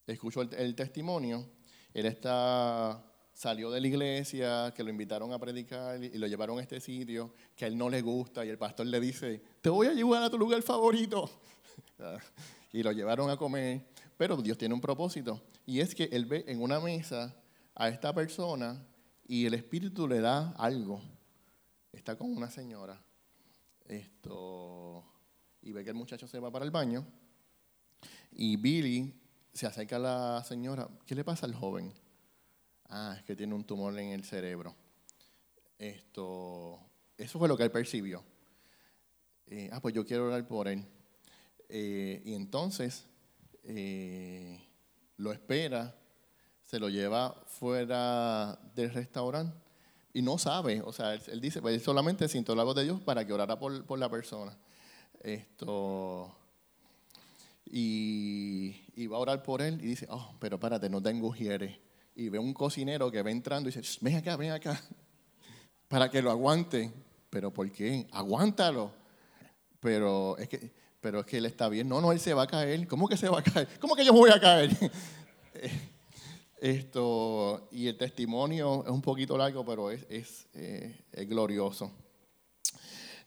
[SPEAKER 2] escucho el, testimonio. Él está, salió de la iglesia, que lo invitaron a predicar y lo llevaron a este sitio, que a él no le gusta, y el pastor le dice, te voy a llevar a tu lugar favorito. y lo llevaron a comer. Pero Dios tiene un propósito, y es que él ve en una mesa a esta persona y el Espíritu le da algo está con una señora esto, y ve que el muchacho se va para el baño y Billy se acerca a la señora. ¿Qué le pasa al joven? Ah, es que tiene un tumor en el cerebro. Esto, eso fue lo que él percibió. Eh, ah, pues yo quiero orar por él. Eh, y entonces eh, lo espera, se lo lleva fuera del restaurante y no sabe, o sea, él, dice, pues solamente sintió la voz de Dios para que orara por, la persona. Esto, y, va a orar por él y dice, oh, pero espérate, no tengo ujieres. Y ve un cocinero que va entrando y dice, ven acá, ven acá, para que lo aguante. ¿Pero por qué? Aguántalo. Pero es que, pero es que él está bien. No, no, él se va a caer. ¿Cómo que se va a caer? ¿Cómo que yo voy a caer? Esto, y el testimonio es un poquito largo, pero es, es, eh, glorioso.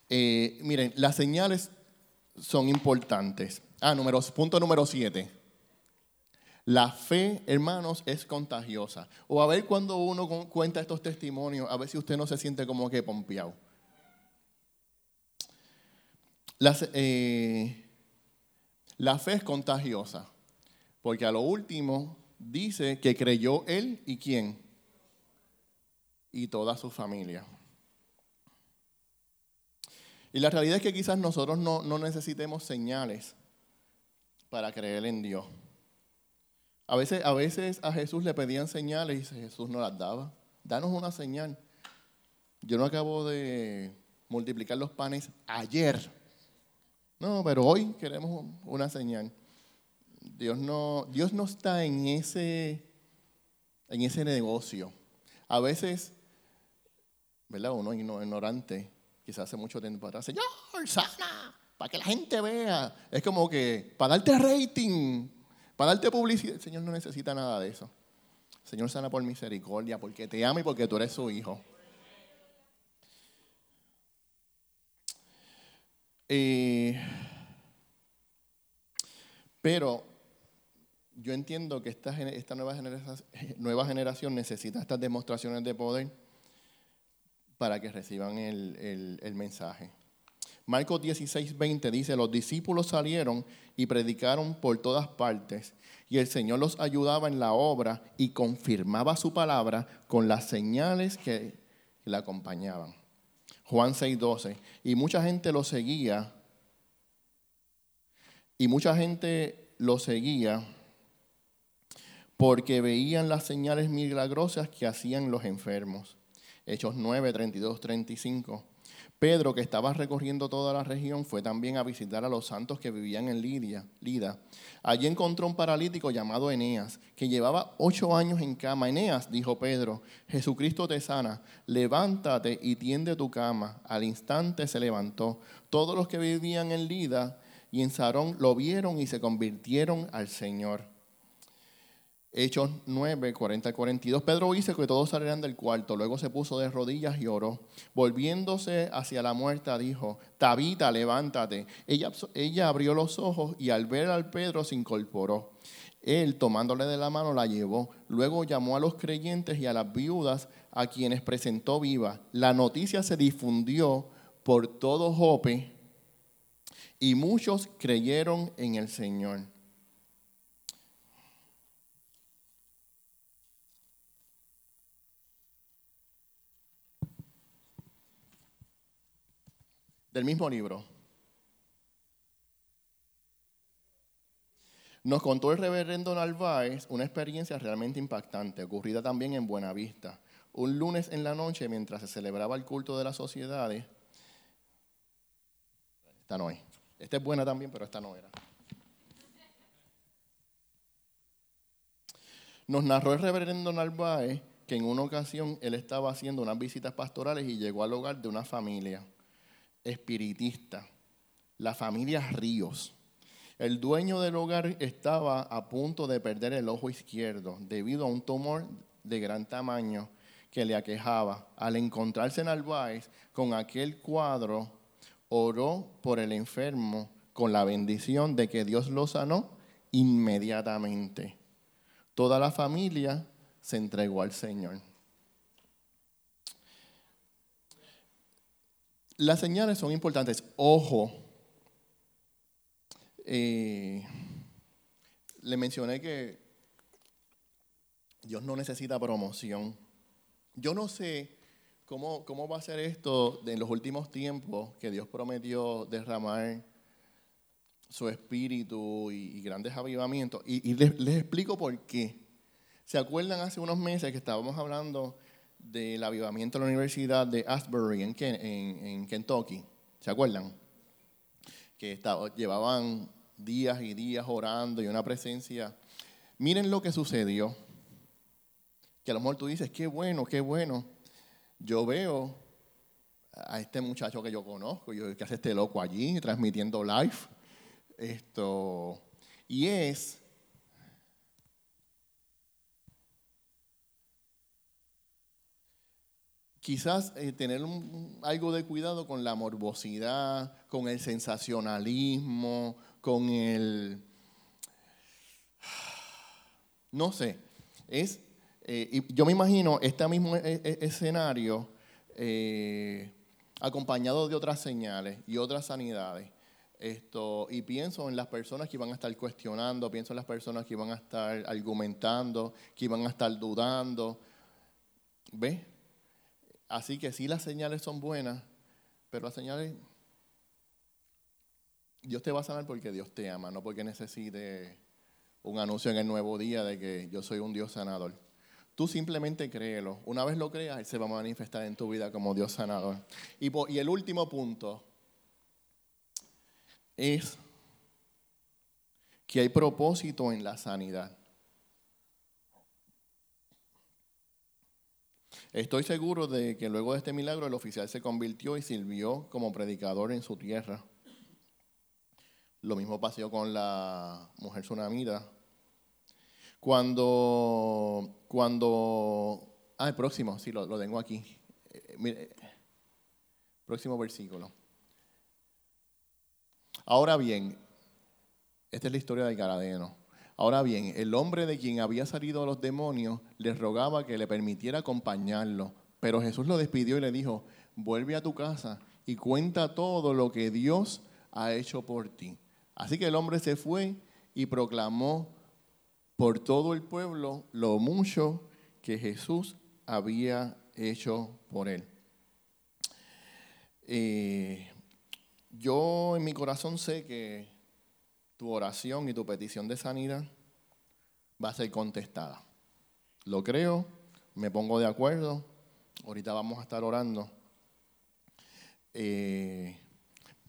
[SPEAKER 2] Eh, miren, las señales son importantes. Ah, punto número siete. La fe, hermanos, es contagiosa. O a ver cuando uno cuenta estos testimonios, a ver si usted no se siente como que pompeado. Eh, la fe es contagiosa, porque a lo último dice que creyó él y quién. Y toda su familia. Y la realidad es que quizás nosotros no, necesitemos señales para creer en Dios. A veces, a veces a Jesús le pedían señales y Jesús no las daba. Danos una señal. Yo no acabo de multiplicar los panes ayer. No, pero hoy queremos una señal. Dios no, Dios no está en ese, en ese negocio. A veces, ¿verdad? Uno ignorante, quizás hace mucho tiempo atrás, Señor, sana, para que la gente vea. Es como que, para darte rating, para darte publicidad. Señor no necesita nada de eso. Señor sana por misericordia, porque te ama y porque tú eres su hijo. Eh, pero yo entiendo que esta, esta nueva, generación, generación, necesita estas demostraciones de poder para que reciban el, el mensaje. Marcos 16, 20 dice, los discípulos salieron y predicaron por todas partes, y el Señor los ayudaba en la obra y confirmaba su palabra con las señales que la acompañaban. Juan 6, 12, y mucha gente lo seguía, y mucha gente lo seguía porque veían las señales milagrosas que hacían los enfermos. Hechos 9, 32, 35. Pedro, que estaba recorriendo toda la región, fue también a visitar a los santos que vivían en Lidia, Lida. Allí encontró un paralítico llamado Eneas, que llevaba ocho años en cama. Eneas, dijo Pedro, Jesucristo te sana, levántate y tiende tu cama. Al instante se levantó. Todos los que vivían en Lida y en Sarón lo vieron y se convirtieron al Señor. Hechos 9, 40 al 42. Pedro dice que todos salieran del cuarto. Luego se puso de rodillas y oró. Volviéndose hacia la muerta, dijo: Tabita, levántate. Ella, ella abrió los ojos y al ver al Pedro se incorporó. Él, tomándole de la mano, la llevó. Luego llamó a los creyentes y a las viudas, a quienes presentó viva. La noticia se difundió por todo Jope y muchos creyeron en el Señor. Del mismo libro. Nos contó el reverendo Narváez una experiencia realmente impactante, ocurrida también en Buenavista. Un lunes en la noche, mientras se celebraba el culto de las sociedades, esta no es. Esta es buena también, pero esta no era. Nos narró el reverendo Narváez que en una ocasión él estaba haciendo unas visitas pastorales y llegó al hogar de una familia espiritista, la familia Ríos. El dueño del hogar estaba a punto de perder el ojo izquierdo debido a un tumor de gran tamaño que le aquejaba. Al encontrarse en Albáez con aquel cuadro, oró por el enfermo con la bendición de que Dios lo sanó inmediatamente. Toda la familia se entregó al Señor. Las señales son importantes. Ojo, eh, le mencioné que Dios no necesita promoción. Yo no sé cómo, cómo va a ser esto en los últimos tiempos que Dios prometió derramar su espíritu y, grandes avivamientos. Y, les, les, explico por qué. ¿Se acuerdan hace unos meses que estábamos hablando del avivamiento de la Universidad de Asbury en, en, Kentucky. ¿Se acuerdan? Que llevaban días y días orando y una presencia. Miren lo que sucedió. Que a lo mejor tú dices, qué bueno, qué bueno. Yo veo a este muchacho que yo conozco, yo, que hace este loco allí, transmitiendo live. Esto, y es quizás eh, tener algo de cuidado con la morbosidad, con el sensacionalismo, con el... No sé, es, eh, yo me imagino este mismo e, e, escenario eh, acompañado de otras señales y otras sanidades. Esto, y pienso en las personas que iban a estar cuestionando, pienso en las personas que iban a estar argumentando, que iban a estar dudando. ¿Ves? Así que sí las señales son buenas, pero las señales, Dios te va a sanar porque Dios te ama, no porque necesite un anuncio en el nuevo día de que yo soy un Dios sanador. Tú simplemente créelo. Una vez lo creas, Él se va a manifestar en tu vida como Dios sanador. Y, y el último punto es que hay propósito en la sanidad. Estoy seguro de que luego de este milagro el oficial se convirtió y sirvió como predicador en su tierra. Lo mismo pasó con la mujer tsunamita. Cuando, cuando, ah, el próximo, sí, lo, tengo aquí. Eh, próximo versículo. Ahora bien, esta es la historia del Garadeno. Ahora bien, el hombre de quien había salido los demonios le rogaba que le permitiera acompañarlo, pero Jesús lo despidió y le dijo, vuelve a tu casa y cuenta todo lo que Dios ha hecho por ti. Así que el hombre se fue y proclamó por todo el pueblo lo mucho que Jesús había hecho por él. Eh, yo en mi corazón sé que tu oración y tu petición de sanidad va a ser contestada. Lo creo, me pongo de acuerdo, ahorita vamos a estar orando. Eh,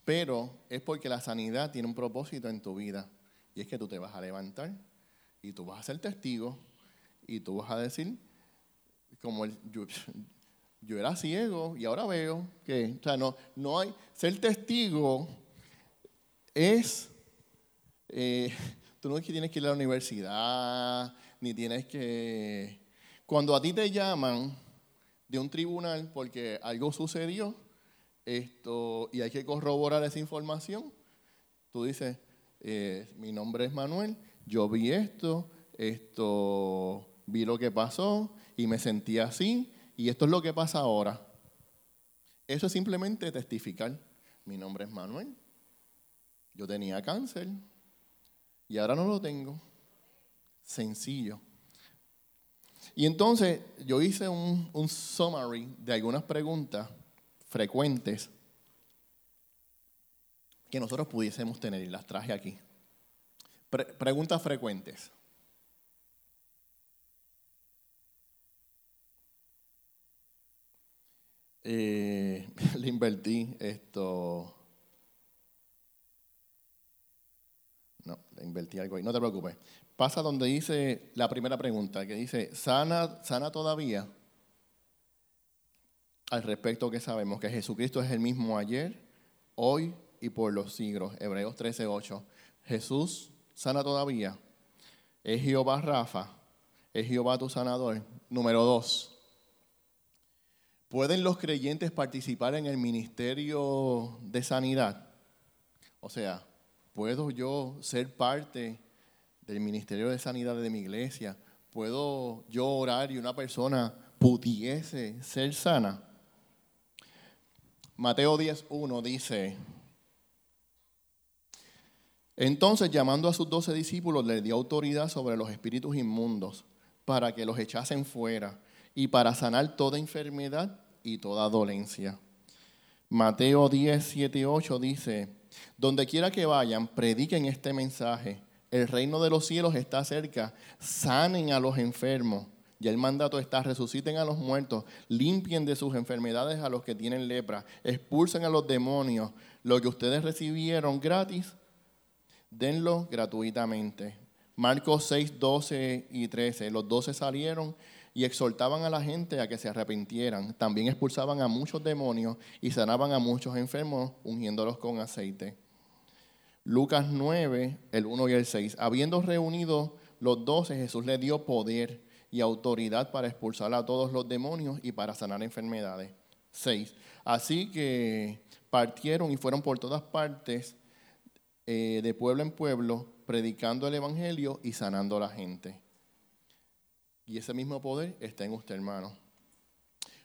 [SPEAKER 2] pero es porque la sanidad tiene un propósito en tu vida. Y es que tú te vas a levantar y tú vas a ser testigo y tú vas a decir, como el, yo, era ciego y ahora veo que, o sea, no, no hay, ser testigo es, eh, tú no es que tienes que ir a la universidad, ni tienes que, cuando a ti te llaman de un tribunal porque algo sucedió, esto, y hay que corroborar esa información, tú dices, eh, mi nombre es Manuel, yo vi esto, esto, vi lo que pasó y me sentí así, y esto es lo que pasa ahora. Eso es simplemente testificar. Mi nombre es Manuel, yo tenía cáncer y ahora no lo tengo. Sencillo. Y entonces yo hice un, un summary de algunas preguntas frecuentes que nosotros pudiésemos tener y las traje aquí. preguntas frecuentes. Eh, le invertí esto. No, le invertí algo ahí. No te preocupes. Pasa donde dice la primera pregunta, que dice, ¿sana, sana todavía? Al respecto que sabemos que Jesucristo es el mismo ayer, hoy y por los siglos. Hebreos 13:8. Jesús sana todavía. Es Jehová Rafa. Es Jehová tu sanador. Número dos. ¿Pueden los creyentes participar en el ministerio de sanidad? O sea, ¿puedo yo ser parte del ministerio de sanidad de mi iglesia? ¿Puedo yo orar y una persona pudiese ser sana? Mateo 10.1 dice, entonces, llamando a sus doce discípulos, les dio autoridad sobre los espíritus inmundos para que los echasen fuera y para sanar toda enfermedad y toda dolencia. Mateo 10, 7 8 dice, donde quiera que vayan, prediquen este mensaje. El reino de los cielos está cerca. Sanen a los enfermos. Ya el mandato está, resuciten a los muertos, limpien de sus enfermedades a los que tienen lepra, expulsen a los demonios. Lo que ustedes recibieron gratis, denlo gratuitamente. Marcos 6, 12 y 13. Los 12 salieron y exhortaban a la gente a que se arrepintieran. También expulsaban a muchos demonios y sanaban a muchos enfermos, ungiéndolos con aceite. Lucas 9, el 1 y el 6. Habiendo reunido los 12, Jesús les dio poder y autoridad para expulsar a todos los demonios y para sanar enfermedades. 6. Así que partieron y fueron por todas partes eh, de pueblo en pueblo, predicando el Evangelio y sanando a la gente. Y ese mismo poder está en usted, hermano.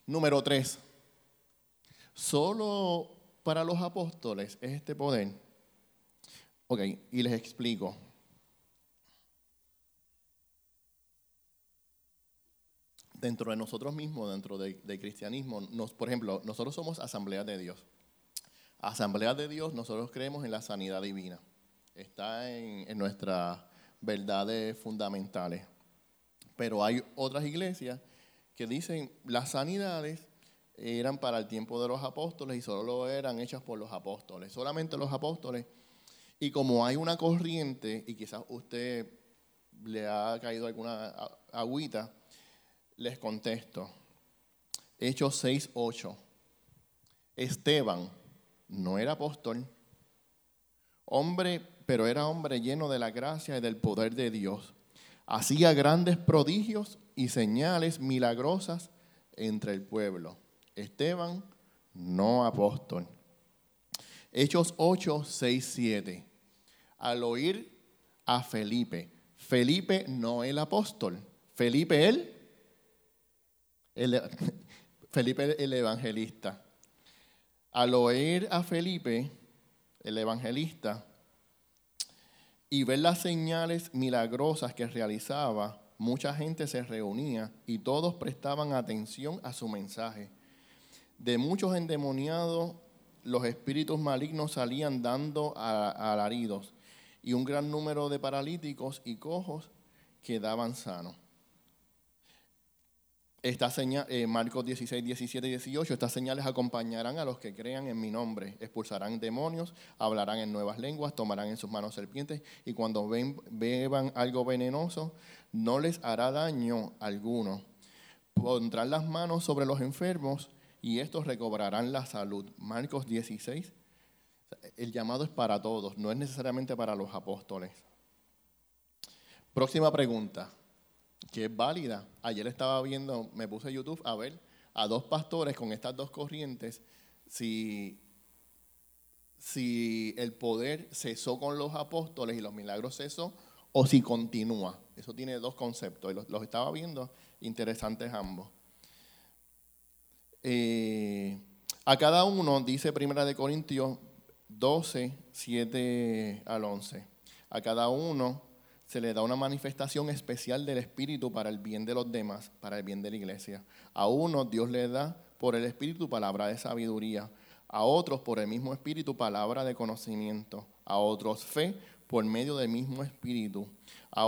[SPEAKER 2] Número tres. Solo para los apóstoles es este poder. Ok, y les explico. Dentro de nosotros mismos, dentro del cristianismo, nos, por ejemplo, nosotros somos asamblea de Dios. Asamblea de Dios, nosotros creemos en la sanidad divina. Está en, en nuestras verdades fundamentales. Pero hay otras iglesias que dicen las sanidades eran para el tiempo de los apóstoles y solo eran hechas por los apóstoles, solamente los apóstoles. Y como hay una corriente, y quizás usted le ha caído alguna agüita, les contesto. Hechos 6, 8. Esteban, no era apóstol, hombre, pero era hombre lleno de la gracia y del poder de Dios. Hacía grandes prodigios y señales milagrosas entre el pueblo. Esteban, no apóstol. Hechos 8, 6, 7. Al oír a Felipe, Felipe no el apóstol, Felipe él, el, Felipe el evangelista al oír a Felipe, el evangelista, y ver las señales milagrosas que realizaba, mucha gente se reunía y todos prestaban atención a su mensaje. De muchos endemoniados, los espíritus malignos salían dando alaridos y un gran número de paralíticos y cojos quedaban sanos. Esta señal, eh, Marcos 16, 17 y 18, estas señales acompañarán a los que crean en mi nombre. Expulsarán demonios, hablarán en nuevas lenguas, tomarán en sus manos serpientes y cuando beban algo venenoso, no les hará daño alguno. Pondrán las manos sobre los enfermos y estos recobrarán la salud. Marcos 16. El llamado es para todos, no es necesariamente para los apóstoles. Próxima pregunta que es válida. Ayer estaba viendo, me puse YouTube a ver a dos pastores con estas dos corrientes, si, si el poder cesó con los apóstoles y los milagros cesó, o si continúa. Eso tiene dos conceptos, y los, estaba viendo interesantes ambos. Eh, a cada uno, dice Primera de Corintios 12, 7 al 11, a cada uno se le da una manifestación especial del Espíritu para el bien de los demás, para el bien de la iglesia. A unos Dios le da por el Espíritu palabra de sabiduría, a otros por el mismo Espíritu palabra de conocimiento, a otros fe por medio del mismo Espíritu, a,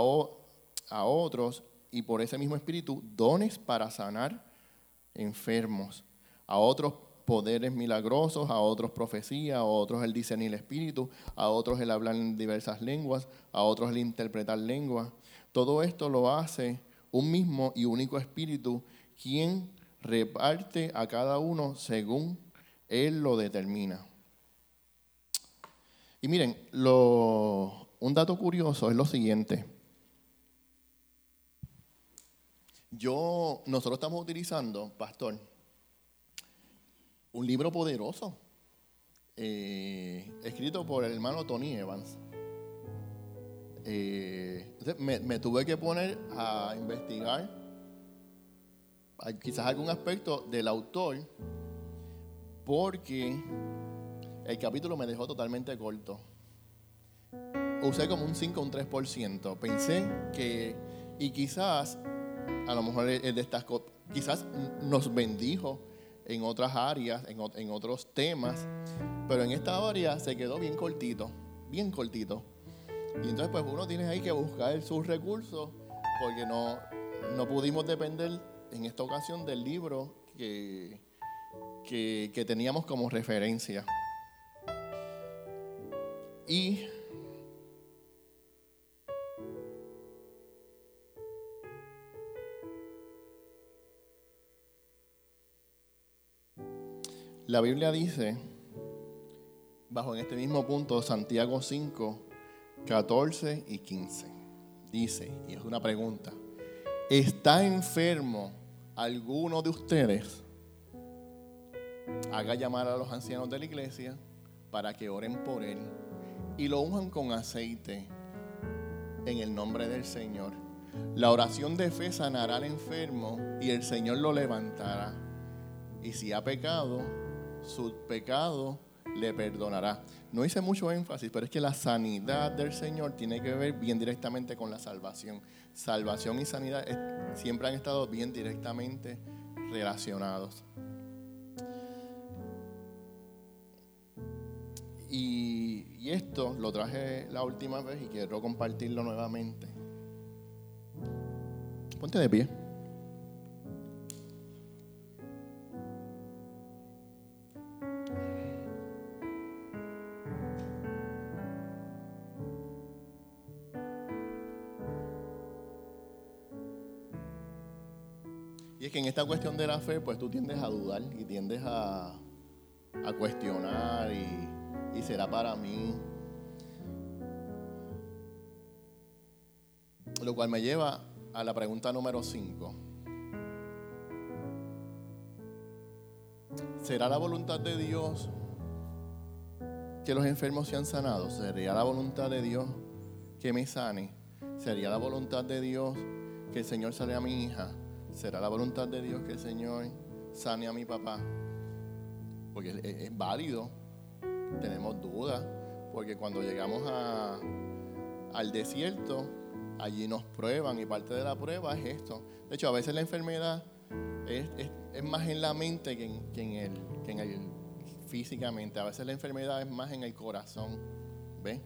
[SPEAKER 2] a otros y por ese mismo Espíritu dones para sanar enfermos, a otros poderes milagrosos, a otros profecía, a otros el discernir el espíritu, a otros el hablar en diversas lenguas, a otros el interpretar lenguas. Todo esto lo hace un mismo y único espíritu, quien reparte a cada uno según él lo determina. Y miren, un dato curioso es lo siguiente. Yo, nosotros estamos utilizando, pastor, un libro poderoso, eh, escrito por el hermano Tony Evans. Eh, me, tuve que poner a investigar quizás algún aspecto del autor, porque el capítulo me dejó totalmente corto. Usé como un 5 o un 3%. Pensé que, y quizás, a lo mejor el de estas quizás nos bendijo en otras áreas, en, otros temas, pero en esta área se quedó bien cortito, bien cortito. Y entonces pues uno tiene ahí que buscar sus recursos porque no, no pudimos depender en esta ocasión del libro que, que, que teníamos como referencia. Y La Biblia dice, bajo en este mismo punto, Santiago 5, 14 y 15, dice, y es una pregunta, ¿está enfermo alguno de ustedes? Haga llamar a los ancianos de la iglesia para que oren por él y lo unjan con aceite en el nombre del Señor. La oración de fe sanará al enfermo y el Señor lo levantará. Y si ha pecado, su pecado le perdonará. No hice mucho énfasis, pero es que la sanidad del Señor tiene que ver bien directamente con la salvación. Salvación y sanidad siempre han estado bien directamente relacionados. Y, esto lo traje la última vez y quiero compartirlo nuevamente. Ponte de pie. Que en esta cuestión de la fe, pues tú tiendes a dudar y tiendes a, a cuestionar y, y será para mí. Lo cual me lleva a la pregunta número 5. ¿Será la voluntad de Dios que los enfermos sean sanados? ¿Sería la voluntad de Dios que me sane? ¿Sería la voluntad de Dios que el Señor sane a mi hija? ¿Será la voluntad de Dios que el Señor sane a mi papá? Porque es, válido, tenemos dudas, porque cuando llegamos al desierto, allí nos prueban y parte de la prueba es esto. De hecho, a veces la enfermedad es, más en la mente que en, el, que en el físicamente. A veces la enfermedad es más en el corazón. ¿Ves?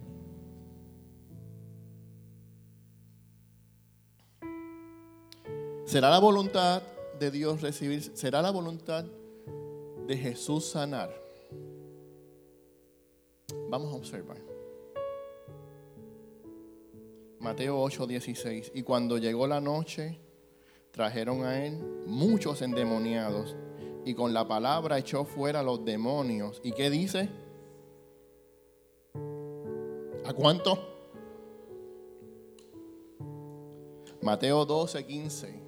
[SPEAKER 2] ¿Será la voluntad de Dios recibir, será la voluntad de Jesús sanar. Vamos a observar. Mateo 8:16. Y cuando llegó la noche, trajeron a él muchos endemoniados y con la palabra echó fuera los demonios. ¿Y qué dice? ¿A cuánto? Mateo 12, 15.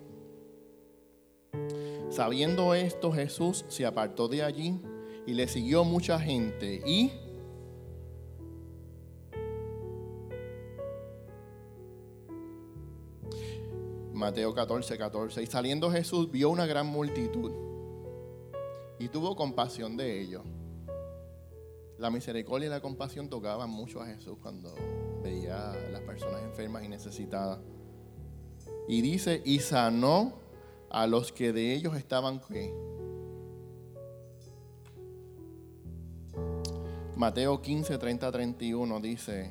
[SPEAKER 2] Sabiendo esto, Jesús se apartó de allí y le siguió mucha gente. Y Mateo 14, 14. Y saliendo Jesús vio una gran multitud y tuvo compasión de ellos. La misericordia y la compasión tocaban mucho a Jesús cuando veía a las personas enfermas y necesitadas. Y dice, y sanó a los que de ellos estaban ¿qué? Mateo 15, 30, 31 dice,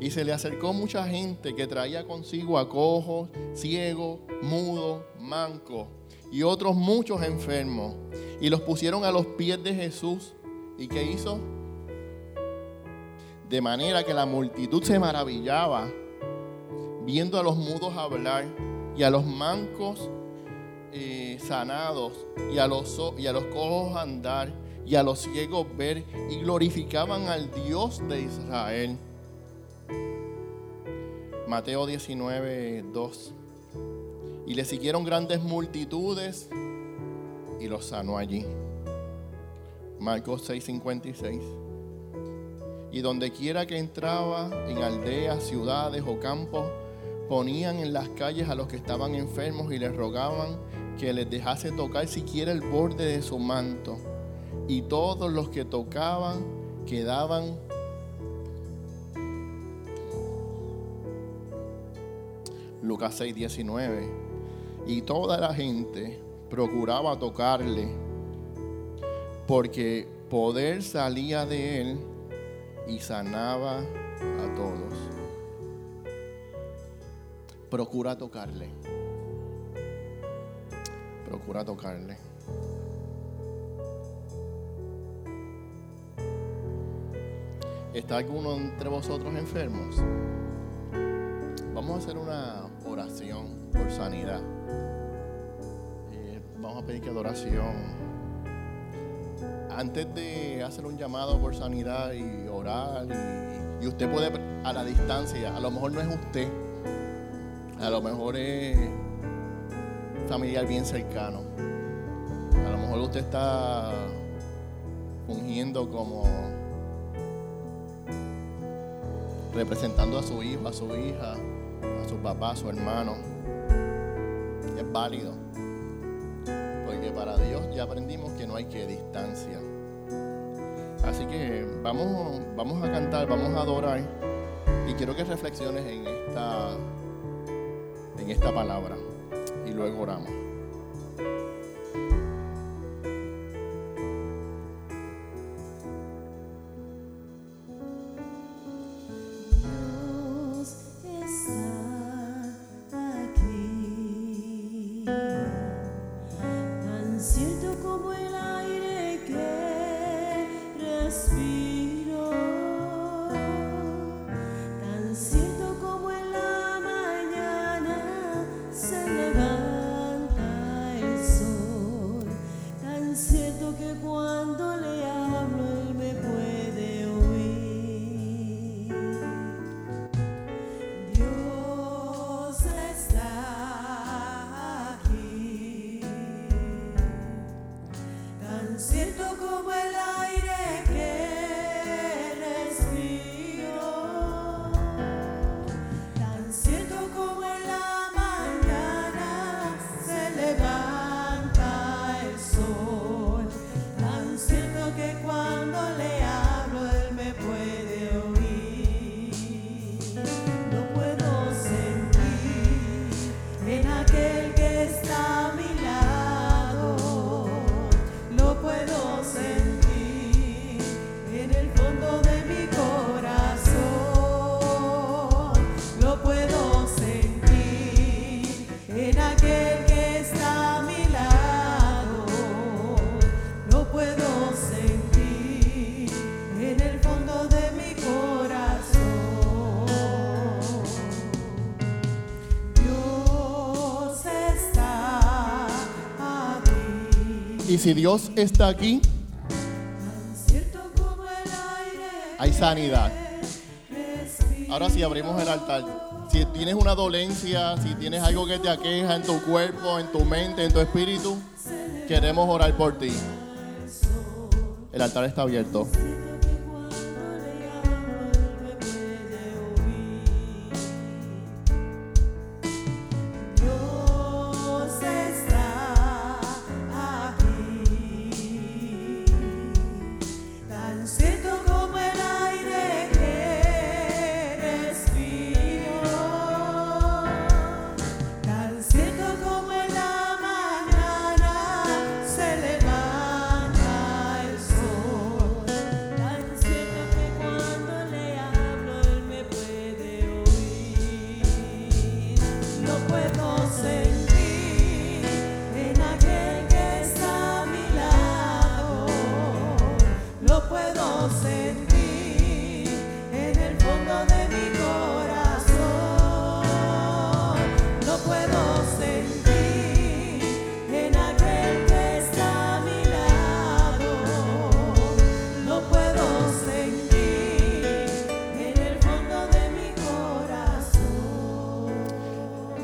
[SPEAKER 2] y se le acercó mucha gente que traía consigo a cojos, ciegos, mudos, mancos y otros muchos enfermos. Y los pusieron a los pies de Jesús. ¿Y qué hizo? De manera que la multitud se maravillaba viendo a los mudos hablar y a los mancos eh, sanados y a, los, y a los cojos andar y a los ciegos ver y glorificaban al Dios de Israel. Mateo 19, 2. Y le siguieron grandes multitudes y los sanó allí. Marcos 6, 56. Y donde quiera que entraba, en aldeas, ciudades o campos, ponían en las calles a los que estaban enfermos y les rogaban que les dejase tocar siquiera el borde de su manto. Y todos los que tocaban quedaban Lucas 6, 19. Y toda la gente procuraba tocarle, porque poder salía de él y sanaba a todos. Procura tocarle. Procura tocarle. ¿Está alguno entre vosotros enfermos? Vamos a hacer una oración por sanidad. Eh, vamos a pedir que adoración. Antes de hacer un llamado por sanidad y orar, y, usted puede a la distancia, a lo mejor no es usted, a lo mejor es familiar bien cercano. A lo mejor usted está fungiendo como representando a su hijo, a su hija, a su papá, a su hermano. Es válido. Porque para Dios ya aprendimos que no hay que distancia. Así que vamos, vamos a cantar, vamos a adorar. Y quiero que reflexiones en esta, en esta palabra. Y luego oramos. Si Dios está aquí, hay sanidad. Ahora sí abrimos el altar. Si tienes una dolencia, si tienes algo que te aqueja en tu cuerpo, en tu mente, en tu espíritu, queremos orar por ti. El altar está abierto.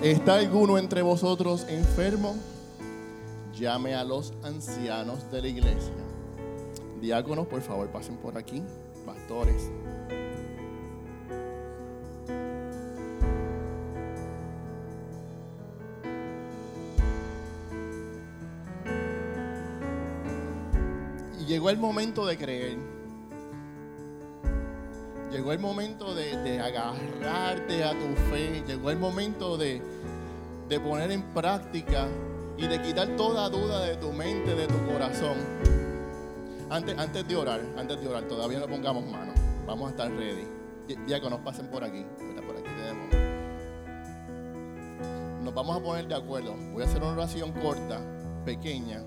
[SPEAKER 2] ¿Está alguno entre vosotros enfermo? Llame a los ancianos de la iglesia. Diáconos, por favor, pasen por aquí. Pastores. Y llegó el momento de creer. Llegó el momento de, agarrarte a tu fe. Llegó el momento de, poner en práctica y de quitar toda duda de tu mente, de tu corazón. Antes, antes de orar, antes de orar, todavía no pongamos manos. Vamos a estar ready. Ya que nos pasen por aquí. Por aquí tenemos. Nos vamos a poner de acuerdo. Voy a hacer una oración corta, pequeña.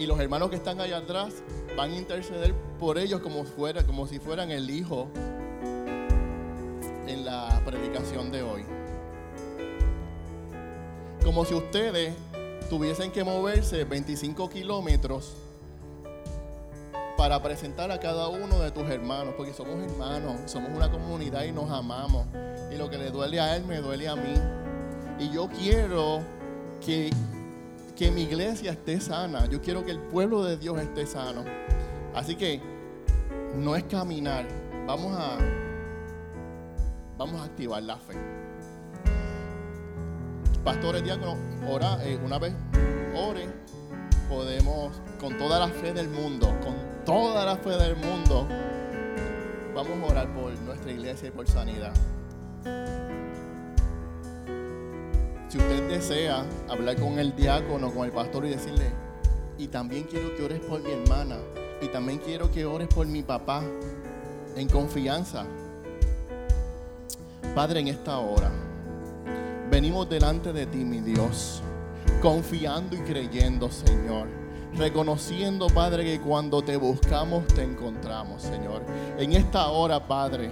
[SPEAKER 2] Y los hermanos que están allá atrás van a interceder por ellos como, fuera, como si fueran el hijo en la predicación de hoy. Como si ustedes tuviesen que moverse 25 kilómetros para presentar a cada uno de tus hermanos, porque somos hermanos, somos una comunidad y nos amamos. Y lo que le duele a él me duele a mí. Y yo quiero que, que mi iglesia esté sana, yo quiero que el pueblo de Dios esté sano. Así que no es caminar, vamos a vamos a activar la fe. Pastores, diáconos, ora, eh, una vez ore, podemos, con toda la fe del mundo, con toda la fe del mundo, vamos a orar por nuestra iglesia y por sanidad. Si usted desea hablar con el diácono, con el pastor y decirle, y también quiero que ores por mi hermana, y también quiero que ores por mi papá, en confianza, Padre, en esta hora venimos delante de ti, mi Dios, confiando y creyendo, Señor. Reconociendo, Padre, que cuando te buscamos te encontramos, Señor. En esta hora, Padre,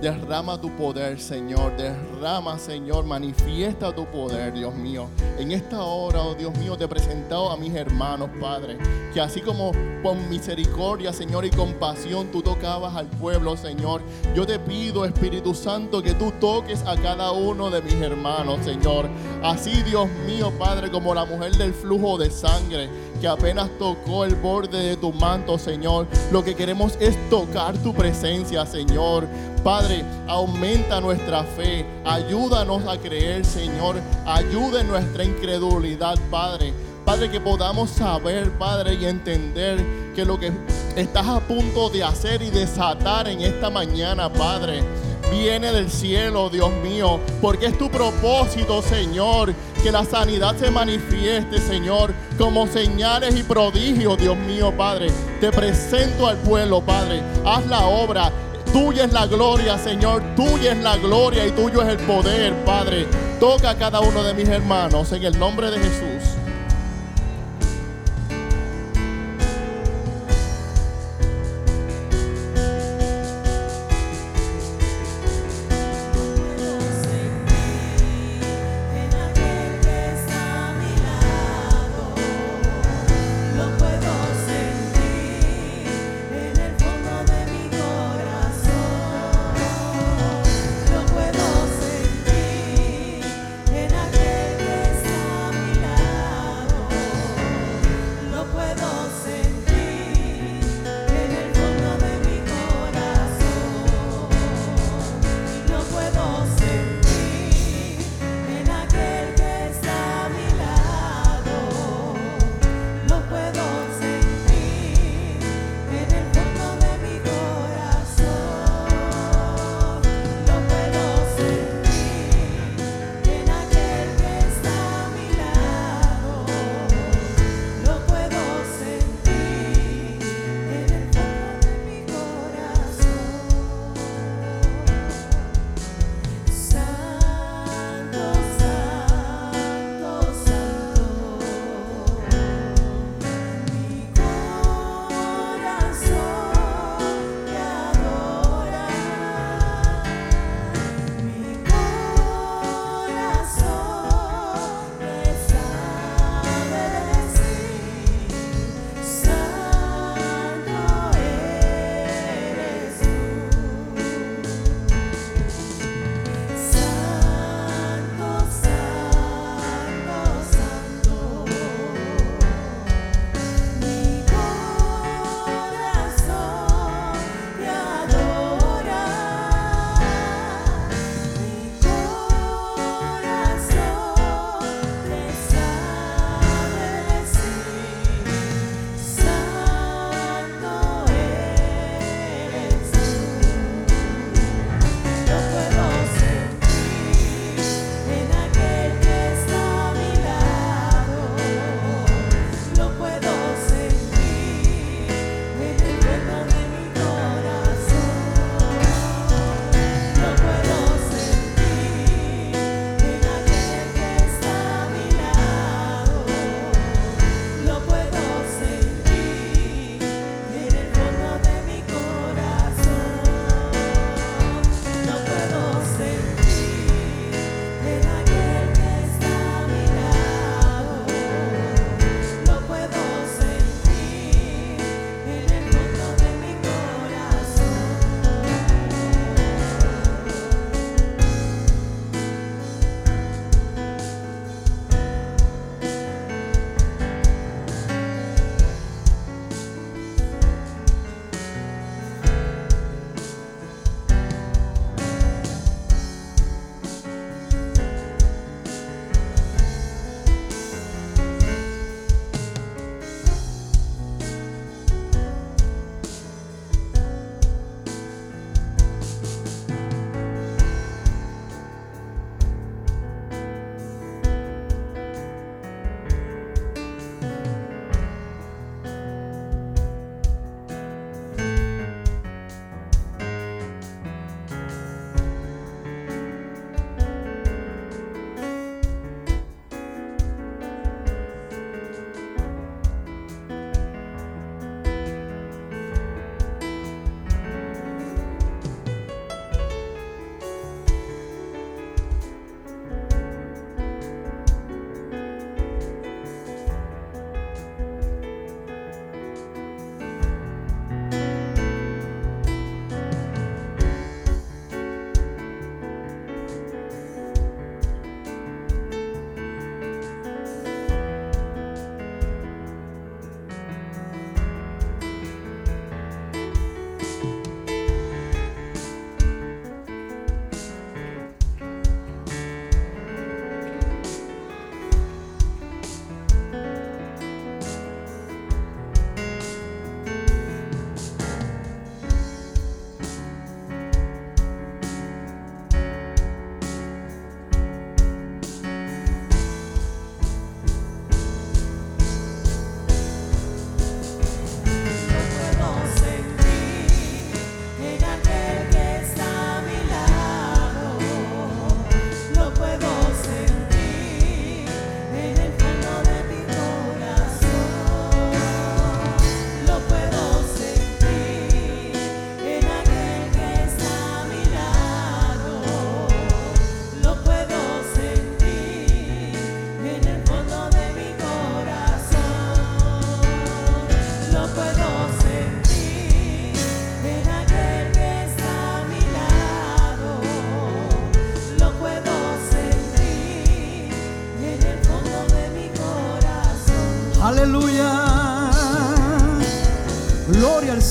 [SPEAKER 2] derrama tu poder, Señor. Derrama, Señor, manifiesta tu poder, Dios mío. En esta hora, oh Dios mío, te he presentado a mis hermanos, Padre. Que así como con misericordia, Señor, y compasión tú tocabas al pueblo, Señor. Yo te pido, Espíritu Santo, que tú toques a cada uno de mis hermanos, Señor. Así, Dios mío, Padre, como la mujer del flujo de sangre que apenas tocó el borde de tu manto, Señor. Lo que queremos es tocar tu presencia, Señor. Padre, aumenta nuestra fe. Ayúdanos a creer, Señor. Ayude nuestra incredulidad, Padre. Padre, que podamos saber, Padre, y entender que lo que estás a punto de hacer y desatar en esta mañana, Padre, viene del cielo, Dios mío, porque es tu propósito, Señor, que la sanidad se manifieste, Señor, como señales y prodigios, Dios mío, Padre. Te presento al pueblo, Padre. Haz la obra. Tuya es la gloria, Señor. Tuya es la gloria y tuyo es el poder, Padre. Toca a cada uno de mis hermanos en el nombre de Jesús.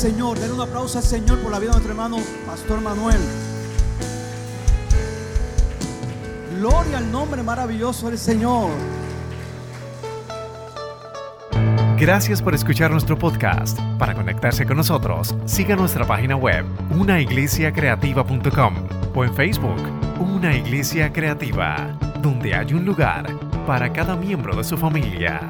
[SPEAKER 3] Señor. Den un aplauso al Señor por la vida de nuestro hermano Pastor Manuel. Gloria al nombre maravilloso del Señor.
[SPEAKER 1] Gracias por escuchar nuestro podcast. Para conectarse con nosotros, siga nuestra página web, unaiglesiacreativa.com o en Facebook, Una Iglesia Creativa, donde hay un lugar para cada miembro de su familia.